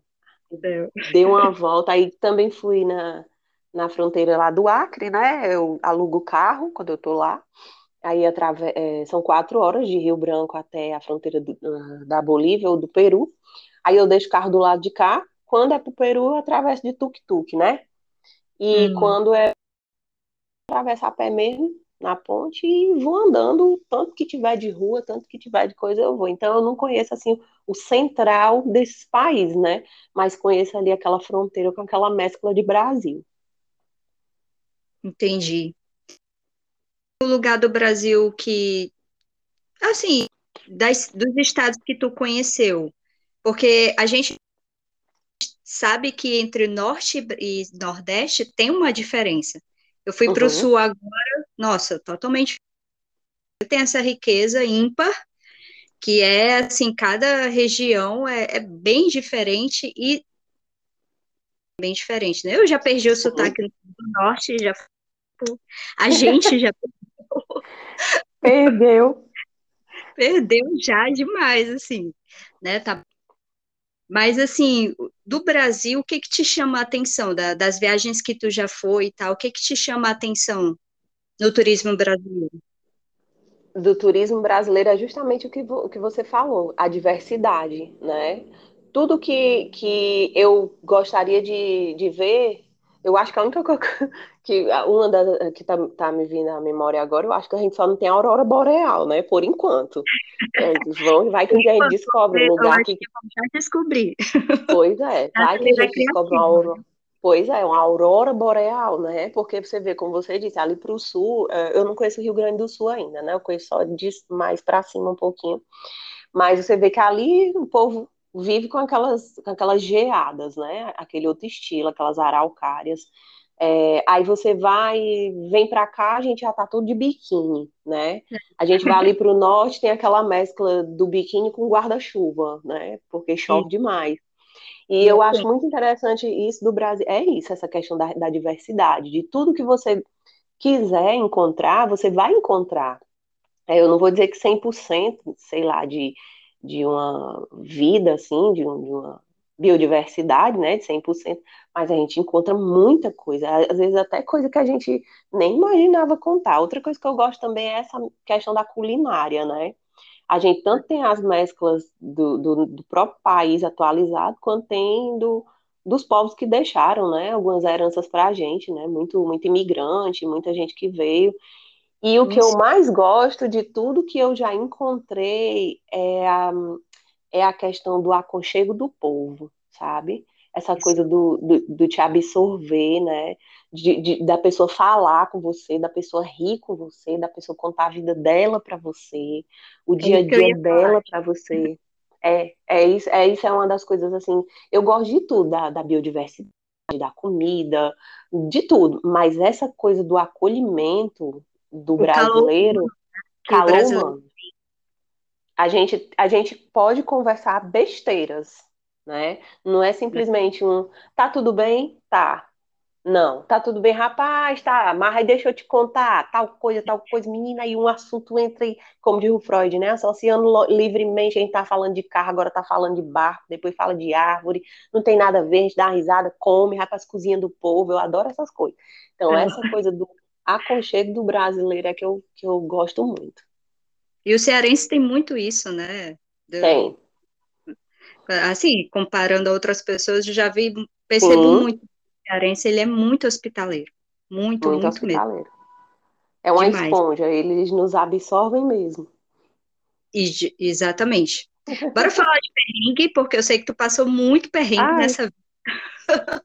Deu uma volta, aí também fui na, na fronteira lá do Acre, né? Eu alugo o carro quando eu tô lá. Aí. É, são quatro horas de Rio Branco até a fronteira do, da Bolívia ou do Peru. Aí eu deixo o carro do lado de cá. Quando é pro Peru, eu atravesso de tuk-tuk, né? E hum. quando é atravessar a pé mesmo, na ponte, e vou andando, tanto que tiver de rua, tanto que tiver de coisa, eu vou. Então eu não conheço assim o central desses países, né? Mas conheço ali aquela fronteira com aquela mescla de Brasil. Entendi. O lugar do Brasil que, assim, das, dos estados que tu conheceu, porque a gente sabe que entre norte e nordeste tem uma diferença. Eu fui uhum. para o sul agora, nossa, totalmente. Tem essa riqueza ímpar, que é assim, cada região é, é bem diferente e bem diferente, né? Eu já perdi o uhum. sotaque do norte, já a gente já perdeu. Perdeu já demais, assim, né? Tá... Mas, assim, do Brasil, o que que te chama a atenção? Da, das viagens que tu já foi e tal, o que que te chama a atenção no turismo brasileiro? Do turismo brasileiro é justamente o que, o que você falou, a diversidade, né? Tudo que, que eu gostaria de, de ver, eu acho que a única coisa que uma das que tá, tá me vindo à memória agora, eu acho que a gente só não tem a aurora boreal, né? Por enquanto. É, vão, vai que a gente descobre um lugar que. Já descobri. Pois é, vai que a gente descobre uma aurora. Pois é, uma aurora boreal, né? Porque você vê, como você disse, ali para o sul, é, eu não conheço o Rio Grande do Sul ainda, né? Eu conheço só mais para cima um pouquinho. Mas você vê que ali o povo vive com aquelas, com aquelas geadas, né? Aquele outro estilo, aquelas araucárias. É, aí você vai, vem para cá, a gente já tá tudo de biquíni, né? A gente vai ali para o norte, tem aquela mescla do biquíni com guarda-chuva, né? Porque chove demais. E eu acho muito interessante isso do Brasil. É isso, essa questão da, da diversidade, de tudo que você quiser encontrar, você vai encontrar. É, eu não vou dizer que 100%, sei lá, de, de uma vida, assim, de, um, de uma biodiversidade, né, de 100%, mas a gente encontra muita coisa, às vezes até coisa que a gente nem imaginava contar. Outra coisa que eu gosto também é essa questão da culinária, né? A gente tanto tem as mesclas do, do, do próprio país atualizado, quanto tem do, dos povos que deixaram, né, algumas heranças para a gente, né, muito, muito imigrante, muita gente que veio. E o Isso. que eu mais gosto de tudo que eu já encontrei é a, é a questão do aconchego do povo, sabe? Essa Isso. coisa do, do, do, te absorver, né? De, de, da pessoa falar com você, da pessoa rir com você, da pessoa contar a vida dela para você, o é dia a dia dela para você. É, é isso, é isso é uma das coisas assim. Eu gosto de tudo, da, da biodiversidade, da comida, de tudo. Mas essa coisa do acolhimento do o brasileiro, calor, calor brasileiro. humano. A gente, a gente pode conversar besteiras, né? Não é simplesmente um tá tudo bem, tá. Não, tá tudo bem, rapaz, tá, mas deixa eu te contar, tal coisa, tal coisa, menina, aí um assunto entra, e, como diz o Freud, né, associando livremente, a gente tá falando de carro, agora tá falando de barco, depois fala de árvore, não tem nada a ver, a gente dá uma risada, come, rapaz, cozinha do povo, eu adoro essas coisas. Então, essa coisa do aconchego do brasileiro é que eu, que eu gosto muito. E o cearense tem muito isso, né? Do... Tem assim, comparando a outras pessoas, eu já vi, percebo Sim. muito. O cearense, ele é muito hospitaleiro. Muito, muito, muito hospitaleiro. Mesmo. É uma Demais. esponja, eles nos absorvem mesmo. E, exatamente. Bora falar de perrengue, porque eu sei que tu passou muito perrengue Ai. nessa vida.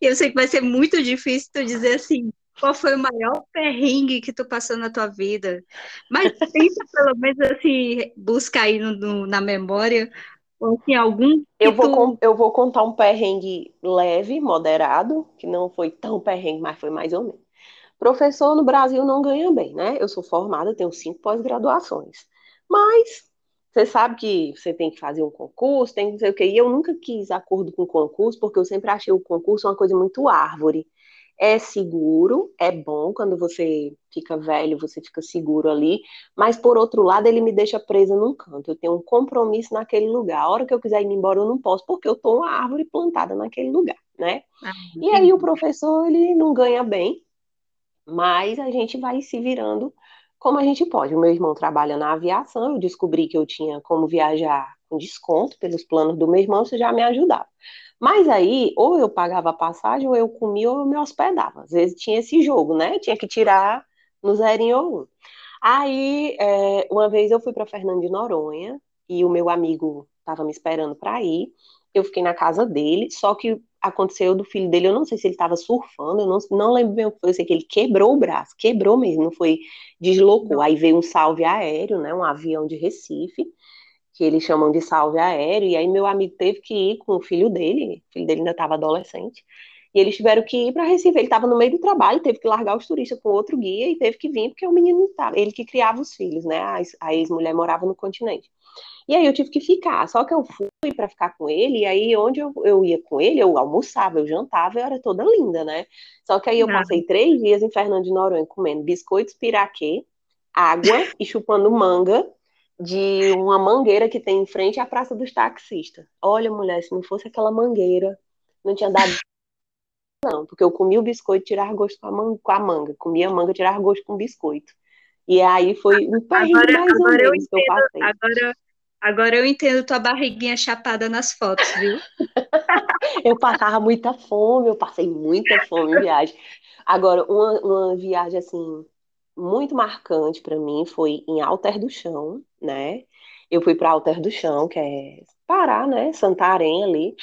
e eu sei que vai ser muito difícil tu dizer assim, qual foi o maior perrengue que tu passou na tua vida? Mas tenta pelo menos assim, busca aí no, no, na memória assim, algum. Eu vou, tu... eu vou contar um perrengue leve, moderado, que não foi tão perrengue, mas foi mais ou menos. Professor no Brasil não ganha bem, né? Eu sou formada, tenho cinco pós-graduações. Mas você sabe que você tem que fazer um concurso, tem que não sei o quê. E eu nunca quis acordo com concurso, porque eu sempre achei o concurso uma coisa muito árvore é seguro, é bom quando você fica velho, você fica seguro ali, mas por outro lado, ele me deixa presa num canto. Eu tenho um compromisso naquele lugar. A hora que eu quiser ir embora, eu não posso, porque eu tô uma árvore plantada naquele lugar, né? Ah, e aí o professor, ele não ganha bem, mas a gente vai se virando como a gente pode. O meu irmão trabalha na aviação, eu descobri que eu tinha como viajar com desconto pelos planos do meu irmão, isso já me ajudava. Mas aí, ou eu pagava a passagem, ou eu comia, ou eu me hospedava. Às vezes tinha esse jogo, né? Tinha que tirar no zerinho ou um. Aí, é, uma vez eu fui para Fernando de Noronha, e o meu amigo estava me esperando para ir. Eu fiquei na casa dele, só que aconteceu do filho dele, eu não sei se ele estava surfando, eu não, não lembro bem o que foi, eu sei que ele quebrou o braço, quebrou mesmo, não foi, deslocou. Aí veio um salve aéreo, né, um avião de Recife, que eles chamam de salve aéreo, e aí meu amigo teve que ir com o filho dele, o filho dele ainda estava adolescente, e eles tiveram que ir para Recife, ele estava no meio do trabalho, teve que largar os turistas com outro guia e teve que vir porque o menino estava, ele que criava os filhos, né, a ex-mulher morava no continente. E aí eu tive que ficar, só que eu fui para ficar com ele, e aí onde eu, eu ia com ele, eu almoçava, eu jantava, eu era toda linda, né? Só que aí eu passei três dias em Fernando de Noronha comendo biscoitos piraquê, água e chupando manga, de uma mangueira que tem em frente à Praça dos Taxistas. Olha, mulher, se não fosse aquela mangueira, não tinha dado não, porque eu comia o biscoito e tirava gosto com a, manga, com a manga. Comia a manga e tirava gosto com o biscoito. E aí foi um perrengue agora, mais agora ou menos que eu passei. Agora, agora eu entendo tua barriguinha chapada nas fotos, viu? eu passava muita fome, eu passei muita fome em viagem. Agora, uma, uma viagem assim muito marcante para mim foi em Alter do Chão, né? Eu fui para Alter do Chão, que é Pará, né? Santarém ali.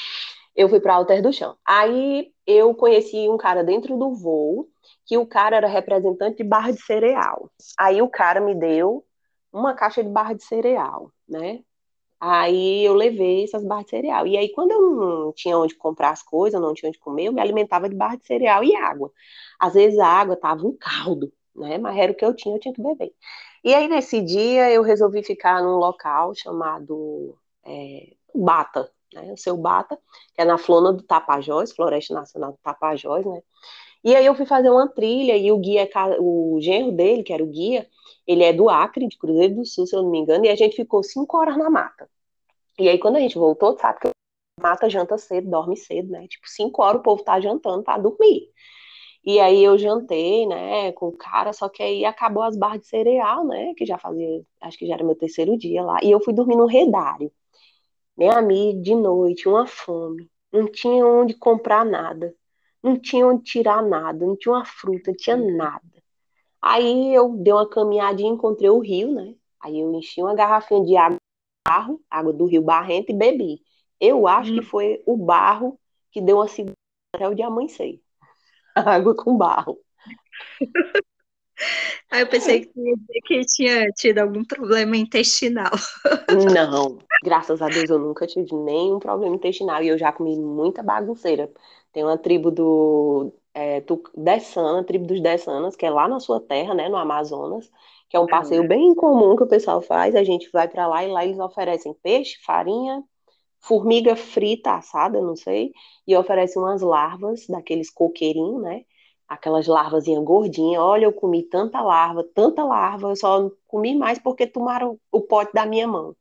Eu fui para Alter do Chão. Aí eu conheci um cara dentro do voo, que o cara era representante de barra de cereal. Aí o cara me deu uma caixa de barra de cereal, né? Aí eu levei essas barras de cereal. E aí, quando eu não tinha onde comprar as coisas, não tinha onde comer, eu me alimentava de barra de cereal e água. Às vezes a água tava um caldo, né? Mas era o que eu tinha, eu tinha que beber. E aí, nesse dia, eu resolvi ficar num local chamado é, Bata, né? O seu Bata, que é na Flona do Tapajós, Floresta Nacional do Tapajós, né? E aí eu fui fazer uma trilha e o guia, o genro dele, que era o guia, ele é do Acre, de Cruzeiro do Sul, se eu não me engano, e a gente ficou cinco horas na mata. E aí quando a gente voltou, sabe que mata janta cedo, dorme cedo, né? Tipo, cinco horas o povo tá jantando para dormir. E aí eu jantei, né, com o cara, só que aí acabou as barras de cereal, né, que já fazia, acho que já era meu terceiro dia lá, e eu fui dormir no redário. Minha amiga, de noite, uma fome, não tinha onde comprar nada, não tinha onde tirar nada, não tinha uma fruta, não tinha nada. Aí eu dei uma caminhadinha, encontrei o rio, né, aí eu enchi uma garrafinha de água, barro, água do rio Barrento e bebi. Eu acho hum. que foi o barro que deu uma segunda até o dia amanhecer. água com barro. Aí eu pensei que, que tinha tido algum problema intestinal. Não, graças a Deus eu nunca tive nenhum problema intestinal e eu já comi muita bagunceira. Tem uma tribo do é, Dessana, tribo dos Dessanas, que é lá na sua terra, né, no Amazonas, que é um passeio bem comum que o pessoal faz. A gente vai para lá e lá eles oferecem peixe, farinha, formiga frita, assada, não sei, e oferece umas larvas daqueles coqueirinhos, né? Aquelas larvazinhas gordinhas. Olha, eu comi tanta larva, tanta larva, eu só comi mais porque tomaram o pote da minha mão.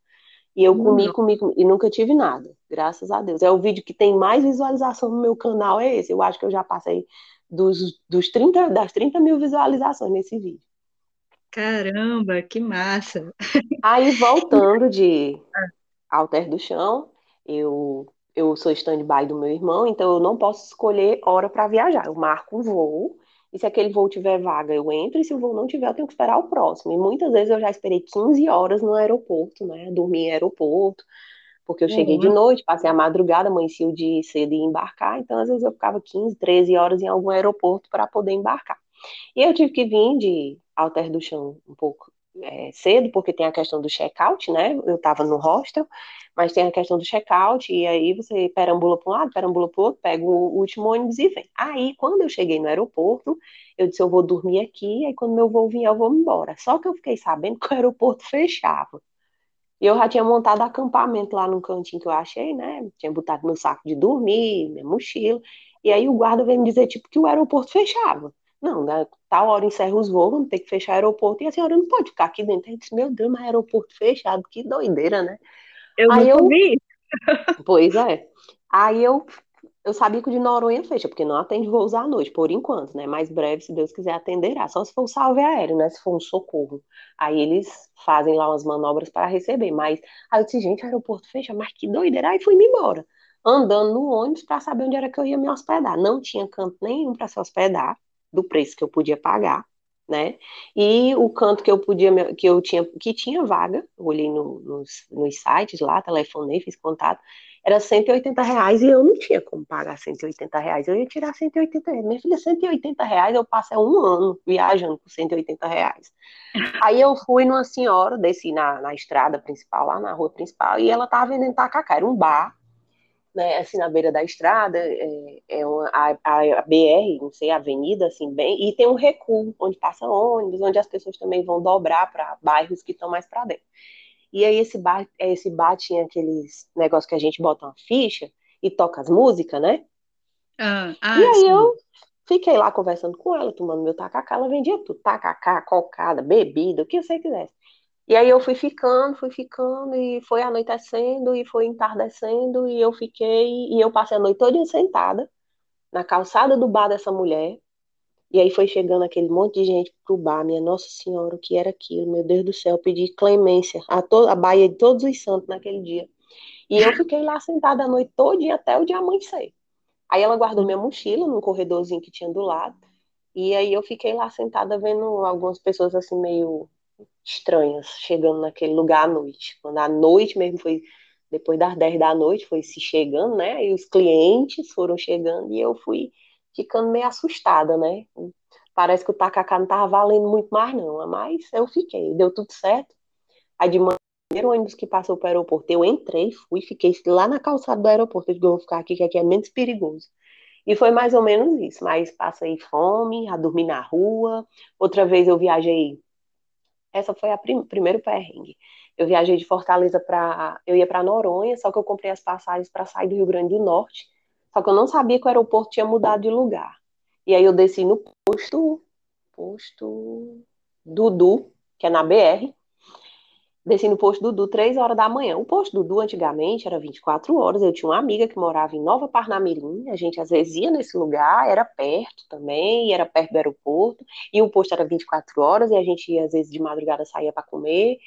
E eu comi, hum. comi, comi, e nunca tive nada, graças a Deus. É o vídeo que tem mais visualização no meu canal, é esse. Eu acho que eu já passei dos, dos 30, das 30 mil visualizações nesse vídeo. Caramba, que massa! Aí, voltando de ah. Alter do Chão, eu, eu sou stand-by do meu irmão, então eu não posso escolher hora para viajar. Eu marco um voo, e se aquele voo tiver vaga, eu entro, e se o voo não tiver, eu tenho que esperar o próximo. E muitas vezes eu já esperei 15 horas no aeroporto, né? Dormi em aeroporto, porque eu cheguei de uhum. noite, passei a madrugada, amanheci o dia cedo e embarcar, então às vezes eu ficava 15, 13 horas em algum aeroporto para poder embarcar. E eu tive que vir de Alter do Chão um pouco é, cedo, porque tem a questão do check-out, né? Eu estava no hostel, mas tem a questão do check-out, e aí você perambula para um lado, perambula para o outro, pega o último ônibus e vem. Aí, quando eu cheguei no aeroporto, eu disse, eu vou dormir aqui, aí quando meu voo vier, eu vou embora. Só que eu fiquei sabendo que o aeroporto fechava. E eu já tinha montado acampamento lá no cantinho que eu achei, né? Tinha botado meu saco de dormir, minha mochila. E aí o guarda veio me dizer, tipo, que o aeroporto fechava. Não, né, tal hora encerra os voos, vamos ter que fechar o aeroporto, e a senhora não pode ficar aqui dentro. Aí disse, meu Deus, mas aeroporto fechado, que doideira, né? Eu Aí eu vi. Pois é. Aí eu, eu sabia que o de Noronha fecha, porque não atende voos à noite, por enquanto, né? Mais breve, se Deus quiser, atenderá. Só se for um salve aéreo, né? Se for um socorro. Aí eles fazem lá umas manobras para receber. Mas aí eu disse, gente, o aeroporto fecha, mas que doideira. Aí fui-me embora. Andando no ônibus para saber onde era que eu ia me hospedar. Não tinha canto nenhum para se hospedar do preço que eu podia pagar, né? E o canto que eu podia, que eu tinha, que tinha vaga, olhei no, nos, nos sites lá, telefonei, fiz contato, era 180 reais e eu não tinha como pagar 180 reais. Eu ia tirar 180 reais. Minha filha, 180 reais eu passei um ano viajando por 180 reais. Aí eu fui numa senhora, desci na, na estrada principal, lá na rua principal, e ela tava vendendo tacacá. Era um bar né, assim, na beira da estrada, é, é uma, a, a, BR, não sei, a avenida, assim, bem, e tem um recuo, onde passa ônibus, onde as pessoas também vão dobrar para bairros que estão mais para dentro. E aí esse bar, esse bar tinha aqueles negócios que a gente bota uma ficha e toca as músicas, né? Ah, ah, e aí sim. eu fiquei lá conversando com ela, tomando meu tacacá, ela vendia tudo, tacacá, cocada, bebida, o que você quisesse. E aí eu fui ficando, fui ficando, e foi anoitecendo, e foi entardecendo, e eu fiquei, e eu passei a noite toda sentada na calçada do bar dessa mulher, e aí foi chegando aquele monte de gente pro bar, minha Nossa Senhora, o que era aquilo? Meu Deus do céu, eu pedi clemência a, a Baía de Todos os Santos naquele dia. E eu fiquei lá sentada a noite toda até o dia amanhecer. Aí ela guardou minha mochila num corredorzinho que tinha do lado, e aí eu fiquei lá sentada vendo algumas pessoas assim meio estranhas chegando naquele lugar à noite. Quando a noite mesmo foi, depois das 10 da noite, foi se chegando, né? E os clientes foram chegando e eu fui ficando meio assustada, né? Parece que o tacacá não tava valendo muito mais, não. Mas eu fiquei, deu tudo certo. Aí de manhã, primeiro ônibus que passou para o aeroporto, eu entrei, fui, fiquei lá na calçada do aeroporto. Eu digo, vou ficar aqui, que aqui é menos perigoso. E foi mais ou menos isso, mas passei fome, a dormir na rua. Outra vez eu viajei essa foi a prim primeiro perrengue. Eu viajei de Fortaleza para. Eu ia para Noronha, só que eu comprei as passagens para sair do Rio Grande do Norte. Só que eu não sabia que o aeroporto tinha mudado de lugar. E aí eu desci no posto. Posto. Dudu, que é na BR. Desci no posto Dudu, 3 horas da manhã. O posto Dudu, antigamente, era 24 horas. Eu tinha uma amiga que morava em Nova Parnamirim. A gente às vezes ia nesse lugar, era perto também, era perto do aeroporto. E o posto era 24 horas, e a gente ia, às vezes, de madrugada saía para comer.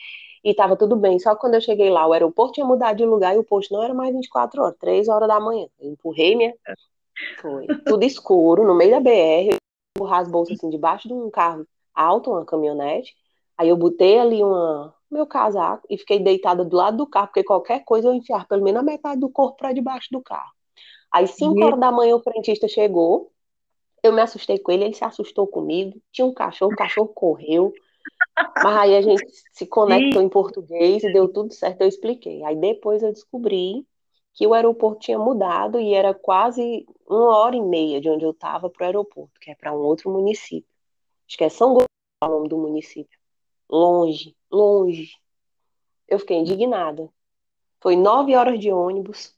E tava tudo bem. Só que quando eu cheguei lá, o aeroporto tinha mudado de lugar e o posto não era mais 24 horas, 3 horas da manhã. Eu empurrei minha. Foi. Tudo escuro, no meio da BR. empurrar as bolsas assim, debaixo de um carro alto, uma caminhonete. Aí eu botei ali uma, meu casaco e fiquei deitada do lado do carro, porque qualquer coisa eu enfiar pelo menos a metade do corpo para debaixo do carro. Aí, 5 horas da manhã, o frentista chegou, eu me assustei com ele, ele se assustou comigo, tinha um cachorro, o cachorro correu, mas aí a gente se conectou em português e deu tudo certo, eu expliquei. Aí depois eu descobri que o aeroporto tinha mudado e era quase uma hora e meia de onde eu estava para o aeroporto, que é para um outro município. Acho que é São Gonçalo o nome do município. Longe longe. Eu fiquei indignada. Foi nove horas de ônibus,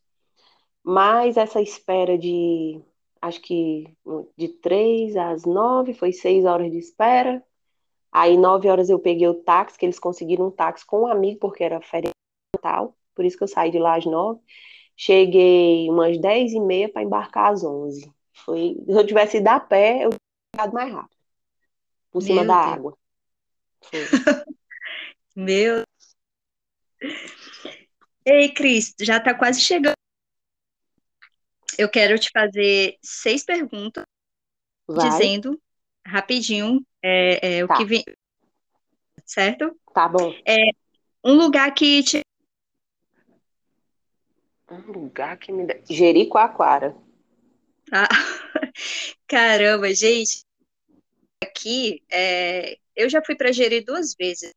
mais essa espera de, acho que de três às nove, foi seis horas de espera. Aí nove horas eu peguei o táxi, que eles conseguiram um táxi com um amigo, porque era férias Natal, por isso que eu saí de lá às nove. Cheguei umas dez e meia para embarcar às onze. Foi, se eu tivesse ido a pé, eu teria mais rápido, por Meu cima Deus. da água. Meu. Ei, Cris, já está quase chegando. Eu quero te fazer seis perguntas, Vai. dizendo rapidinho é, é, tá. o que vem. Certo? Tá bom. É, um lugar que te. Um lugar que me. Jericoacoara. Ah, caramba, gente. Aqui, é, eu já fui para Jeri duas vezes.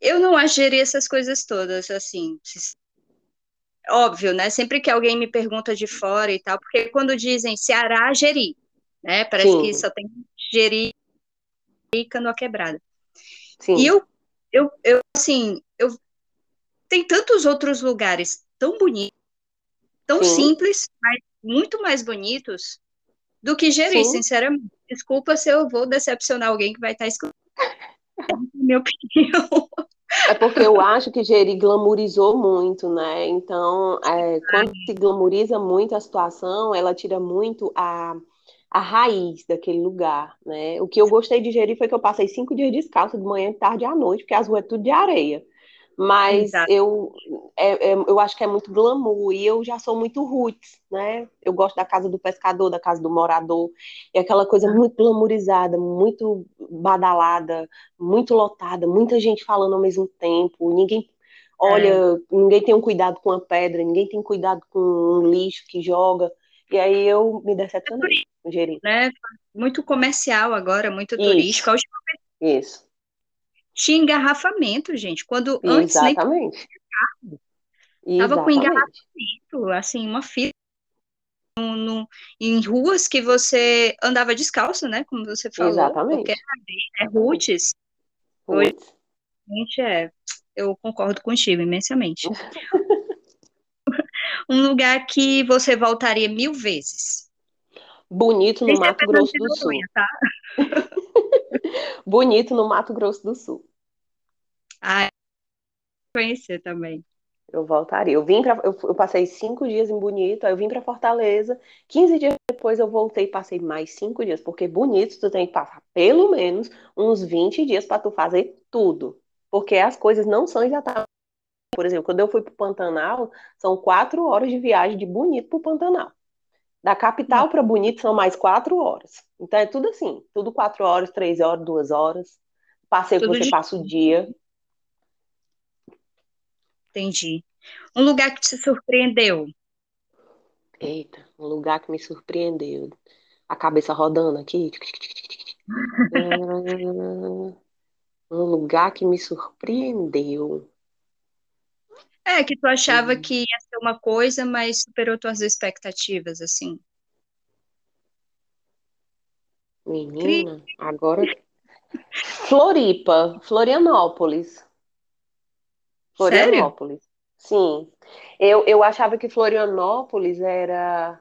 Eu não ageria essas coisas todas, assim. Óbvio, né? Sempre que alguém me pergunta de fora e tal, porque quando dizem Ceará, Jeri, né? Parece Sim. que só tem Jeri e Canoa Quebrada. Sim. E eu, eu, eu, assim, eu tem tantos outros lugares tão bonitos, tão Sim. simples, mas muito mais bonitos do que Jeri, Sim. sinceramente. Desculpa se eu vou decepcionar alguém que vai estar escutando. É minha opinião. É porque eu acho que Jeri glamourizou muito, né? Então, é, quando se glamouriza muito a situação, ela tira muito a, a raiz daquele lugar, né? O que eu gostei de Jeri foi que eu passei cinco dias descalço, de manhã, tarde e à noite, porque as ruas é tudo de areia. Mas eu, é, é, eu acho que é muito glamour e eu já sou muito roots, né? Eu gosto da casa do pescador, da casa do morador, e aquela coisa muito glamourizada, muito badalada, muito lotada, muita gente falando ao mesmo tempo, ninguém olha, é. ninguém tem um cuidado com a pedra, ninguém tem cuidado com um lixo que joga, e aí eu me decepcionei com gerir. Né? Muito comercial agora, muito turístico. Isso. Tinha engarrafamento, gente. Quando antes Exatamente. nem tava com engarrafamento, assim, uma fila no, no, em ruas que você andava descalço, né? Como você falou. Exatamente. Porque é, é roots. Roots. Gente, é, eu concordo contigo imensamente. um lugar que você voltaria mil vezes. Bonito no Mato Grosso do Sul. Tá? Bonito no Mato Grosso do Sul. Ah, conhecer também. Eu voltaria. Eu vim para, eu, eu, passei cinco dias em Bonito, aí eu vim para Fortaleza. 15 dias depois eu voltei e passei mais cinco dias, porque Bonito tu tem que passar pelo menos uns 20 dias para tu fazer tudo, porque as coisas não são exatamente. Por exemplo, quando eu fui para o Pantanal, são quatro horas de viagem de Bonito para o Pantanal. Da capital para Bonito são mais quatro horas. Então é tudo assim, tudo quatro horas, três horas, duas horas. Passeio que você de... passa o dia. Entendi. Um lugar que te surpreendeu? Eita, um lugar que me surpreendeu. A cabeça rodando aqui. um lugar que me surpreendeu. É, que tu achava hum. que ia ser uma coisa, mas superou tuas expectativas, assim. Menina, agora. Floripa, Florianópolis. Florianópolis. Sério? Sim. Eu, eu achava que Florianópolis era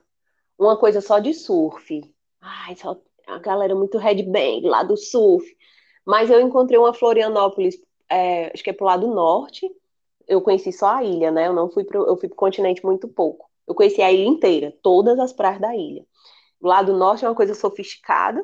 uma coisa só de surf. Ai, só a galera muito headbang lá do surf. Mas eu encontrei uma Florianópolis, é, acho que é pro lado norte. Eu conheci só a ilha, né? Eu não fui pro, eu fui pro continente muito pouco. Eu conheci a ilha inteira, todas as praias da ilha. O lado norte é uma coisa sofisticada,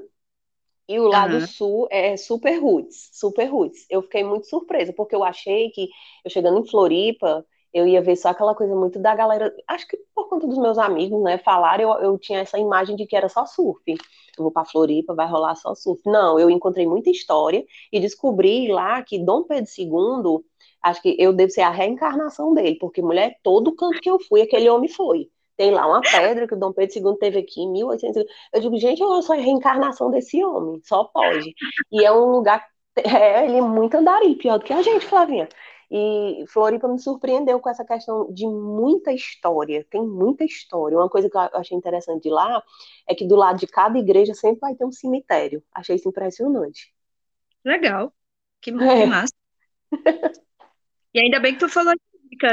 e o lado uhum. sul é super roots, super roots. Eu fiquei muito surpresa, porque eu achei que eu chegando em Floripa, eu ia ver só aquela coisa muito da galera. Acho que por conta dos meus amigos, né, falaram, eu, eu tinha essa imagem de que era só surf. Eu vou para Floripa, vai rolar só surf. Não, eu encontrei muita história e descobri lá que Dom Pedro II, acho que eu devo ser a reencarnação dele, porque mulher, todo canto que eu fui, aquele homem foi. Tem lá uma pedra que o Dom Pedro II teve aqui em 1800. Eu digo, gente, eu sou a reencarnação desse homem, só pode. E é um lugar, é, ele é muito andarim, pior do que a gente, Flavinha. E Floripa me surpreendeu com essa questão de muita história, tem muita história. Uma coisa que eu achei interessante de lá é que do lado de cada igreja sempre vai ter um cemitério. Achei isso impressionante. Legal, que, que é. massa. e ainda bem que tu falou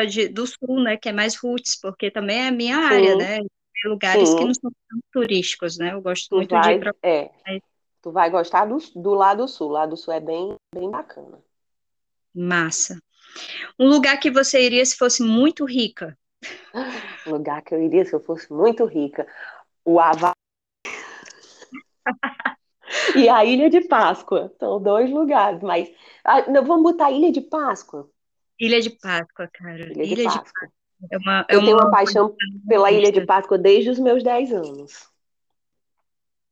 de, do sul, né, que é mais roots, porque também é a minha Sim. área, né? Lugares Sim. que não são tão turísticos, né? Eu gosto tu muito vai, de ir pra... É, tu vai gostar do, do lado sul, o lado sul é bem, bem bacana. Massa. Um lugar que você iria se fosse muito rica? Um lugar que eu iria se eu fosse muito rica. O Havaí. e a Ilha de Páscoa. São dois lugares, mas ah, vamos botar a Ilha de Páscoa. Ilha de Páscoa, cara. Ilha, Ilha de, Páscoa. de Páscoa. É uma, é eu uma... tenho uma paixão pela Ilha de Páscoa desde os meus 10 anos.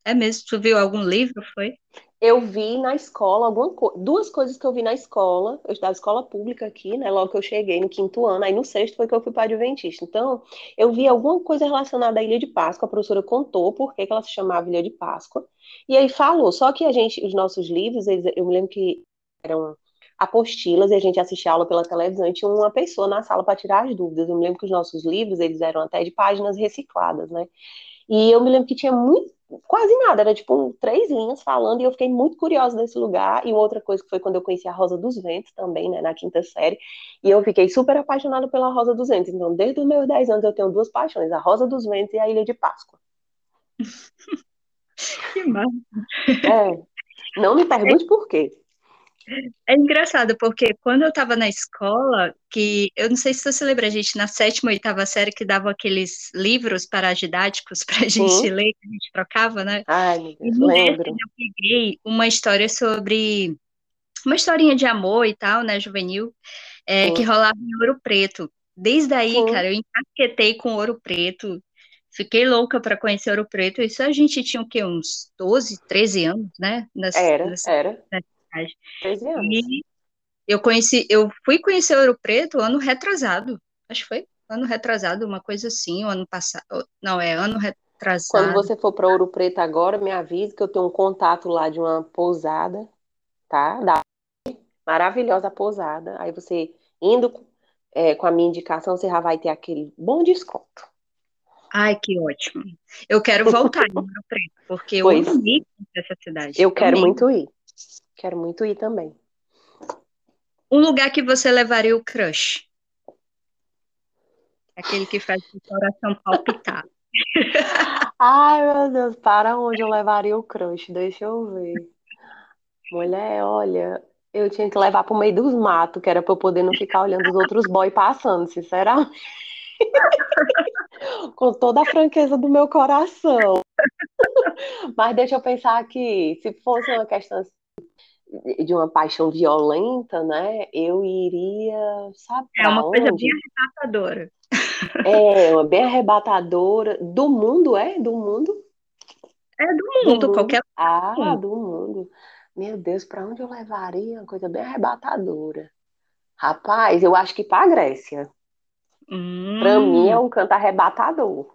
É mesmo? Tu viu algum livro, foi? Eu vi na escola alguma co... duas coisas que eu vi na escola. Eu estudava escola pública aqui, né? Logo que eu cheguei no quinto ano, aí no sexto foi que eu fui para Adventista. Então, eu vi alguma coisa relacionada à Ilha de Páscoa. A professora contou por que, que ela se chamava Ilha de Páscoa. E aí falou. Só que a gente, os nossos livros, eles, eu me lembro que eram apostilas e a gente assistia aula pela televisão e tinha uma pessoa na sala para tirar as dúvidas. Eu me lembro que os nossos livros, eles eram até de páginas recicladas, né? E eu me lembro que tinha muito, quase nada, era tipo um, três linhas falando, e eu fiquei muito curiosa desse lugar. E outra coisa que foi quando eu conheci a Rosa dos Ventos também, né, na quinta série, e eu fiquei super apaixonada pela Rosa dos Ventos. Então, desde os meus 10 anos eu tenho duas paixões, a Rosa dos Ventos e a Ilha de Páscoa. que massa. É, não me pergunte por quê. É engraçado, porque quando eu estava na escola, que eu não sei se você lembra, a gente na sétima, oitava série que dava aqueles livros paradidáticos para a gente Sim. ler, que a gente trocava, né? Ai, meu Deus, lembro. Eu peguei uma história sobre uma historinha de amor e tal, né, juvenil, é, que rolava em Ouro Preto. Desde aí, Sim. cara, eu encasquetei com Ouro Preto, fiquei louca para conhecer Ouro Preto. Isso a gente tinha o quê? Uns 12, 13 anos, né? Nessa, era, nessa, era. Nessa verdade. 13 anos. E eu conheci, eu fui conhecer Ouro Preto ano retrasado. Acho que foi ano retrasado, uma coisa assim, o ano passado. Não, é ano retrasado. Quando você for para Ouro Preto agora, me avise que eu tenho um contato lá de uma pousada, tá? Da maravilhosa pousada. Aí você indo é, com a minha indicação, você já vai ter aquele bom desconto. Ai, que ótimo. Eu quero voltar em Ouro Preto, porque eu pois, amo essa cidade. Eu quero muito ir. Quero muito ir também. Um lugar que você levaria o crush? Aquele que faz o coração palpitar. Ai, meu Deus, para onde eu levaria o crush? Deixa eu ver. Mulher, olha, Eu tinha que levar pro meio dos matos, que era pra eu poder não ficar olhando os outros boys passando, sinceramente. Com toda a franqueza do meu coração. Mas deixa eu pensar aqui, se fosse uma questão assim, de uma paixão violenta, né? Eu iria, sabe? É uma onde? coisa bem arrebatadora. É, uma bem arrebatadora. Do mundo, é? Do mundo? É do mundo, do mundo. qualquer. Ah, do mundo. Meu Deus, para onde eu levaria? Uma coisa bem arrebatadora. Rapaz, eu acho que para a Grécia. Hum. Para mim é um canto arrebatador.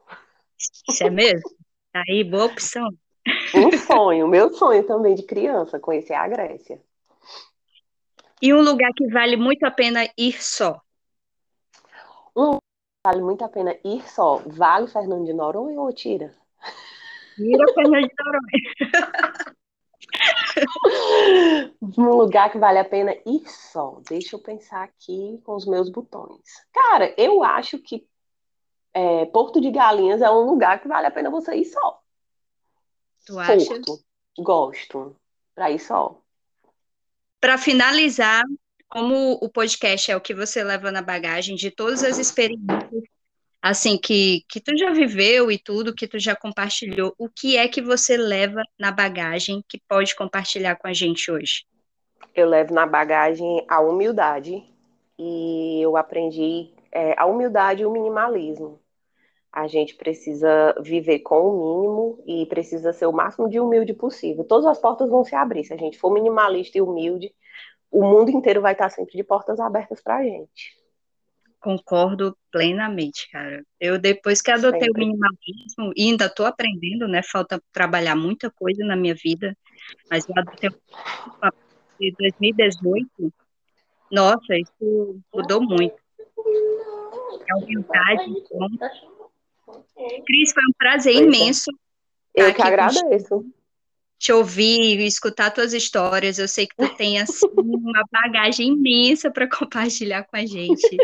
Isso é mesmo? Tá aí, boa opção. Um sonho, meu sonho também de criança, conhecer a Grécia. E um lugar que vale muito a pena ir só? Um vale muito a pena ir só. Vale Fernando de Noronha ou Tira? Tira Fernando de Noronha. um lugar que vale a pena ir só. Deixa eu pensar aqui com os meus botões. Cara, eu acho que é, Porto de Galinhas é um lugar que vale a pena você ir só. Tu acha? Porto. Gosto. Pra ir só. Para finalizar, como o podcast é o que você leva na bagagem de todas as experiências assim, que, que tu já viveu e tudo, que tu já compartilhou, o que é que você leva na bagagem que pode compartilhar com a gente hoje? Eu levo na bagagem a humildade e eu aprendi é, a humildade e o minimalismo. A gente precisa viver com o mínimo e precisa ser o máximo de humilde possível. Todas as portas vão se abrir. Se a gente for minimalista e humilde, o mundo inteiro vai estar sempre de portas abertas para a gente. Concordo plenamente, cara. Eu, depois que adotei Sempre. o minimalismo, e ainda estou aprendendo, né? Falta trabalhar muita coisa na minha vida, mas eu adotei em 2018. Nossa, isso mudou muito. É humildade. Cris, foi um prazer é. imenso. Eu que agradeço. Te ouvir, escutar tuas histórias. Eu sei que tu tem assim uma bagagem imensa para compartilhar com a gente.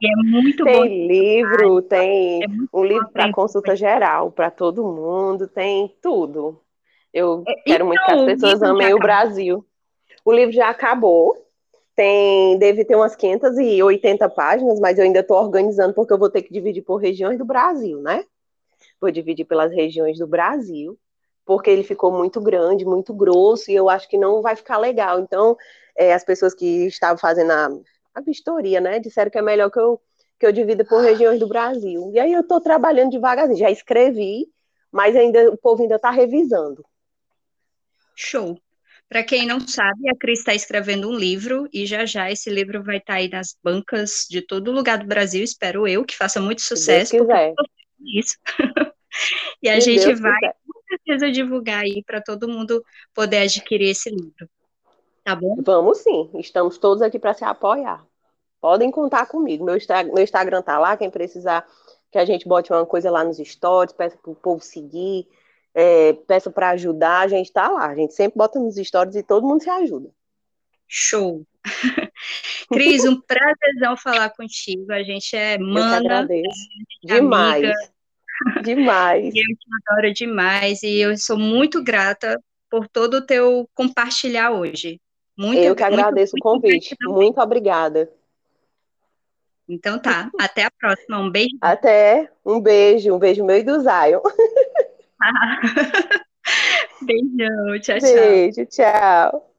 E é muito tem bom. Tem livro, tem é um livro para consulta geral, para todo mundo, tem tudo. Eu é, quero então, muito que as então, pessoas amem o Brasil. O livro já acabou. Tem, deve ter umas 580 páginas, mas eu ainda estou organizando porque eu vou ter que dividir por regiões do Brasil, né? Vou dividir pelas regiões do Brasil, porque ele ficou muito grande, muito grosso, e eu acho que não vai ficar legal. Então, é, as pessoas que estavam fazendo a a vistoria, né? Disseram que é melhor que eu, que eu divida por regiões do Brasil. E aí eu estou trabalhando devagarzinho, já escrevi, mas ainda o povo ainda está revisando. Show. Para quem não sabe, a Cris está escrevendo um livro e já já esse livro vai estar tá aí nas bancas de todo lugar do Brasil, espero eu, que faça muito sucesso. Isso. e a Se gente Deus vai quiser. com certeza divulgar aí para todo mundo poder adquirir esse livro. Tá bom? Vamos sim, estamos todos aqui para se apoiar. Podem contar comigo. Meu, meu Instagram tá lá, quem precisar que a gente bote uma coisa lá nos stories, peça para o povo seguir, é, peça para ajudar, a gente tá lá. A gente sempre bota nos stories e todo mundo se ajuda. Show! Cris, um prazerzão falar contigo. A gente é mana. É demais. Demais. eu te adoro demais e eu sou muito grata por todo o teu compartilhar hoje. Muito, Eu que agradeço muito, o convite. Muito, muito obrigada. Então tá, até a próxima. Um beijo. Até, um beijo, um beijo meu e do Zion. Beijão, tchau, tchau. Beijo, tchau.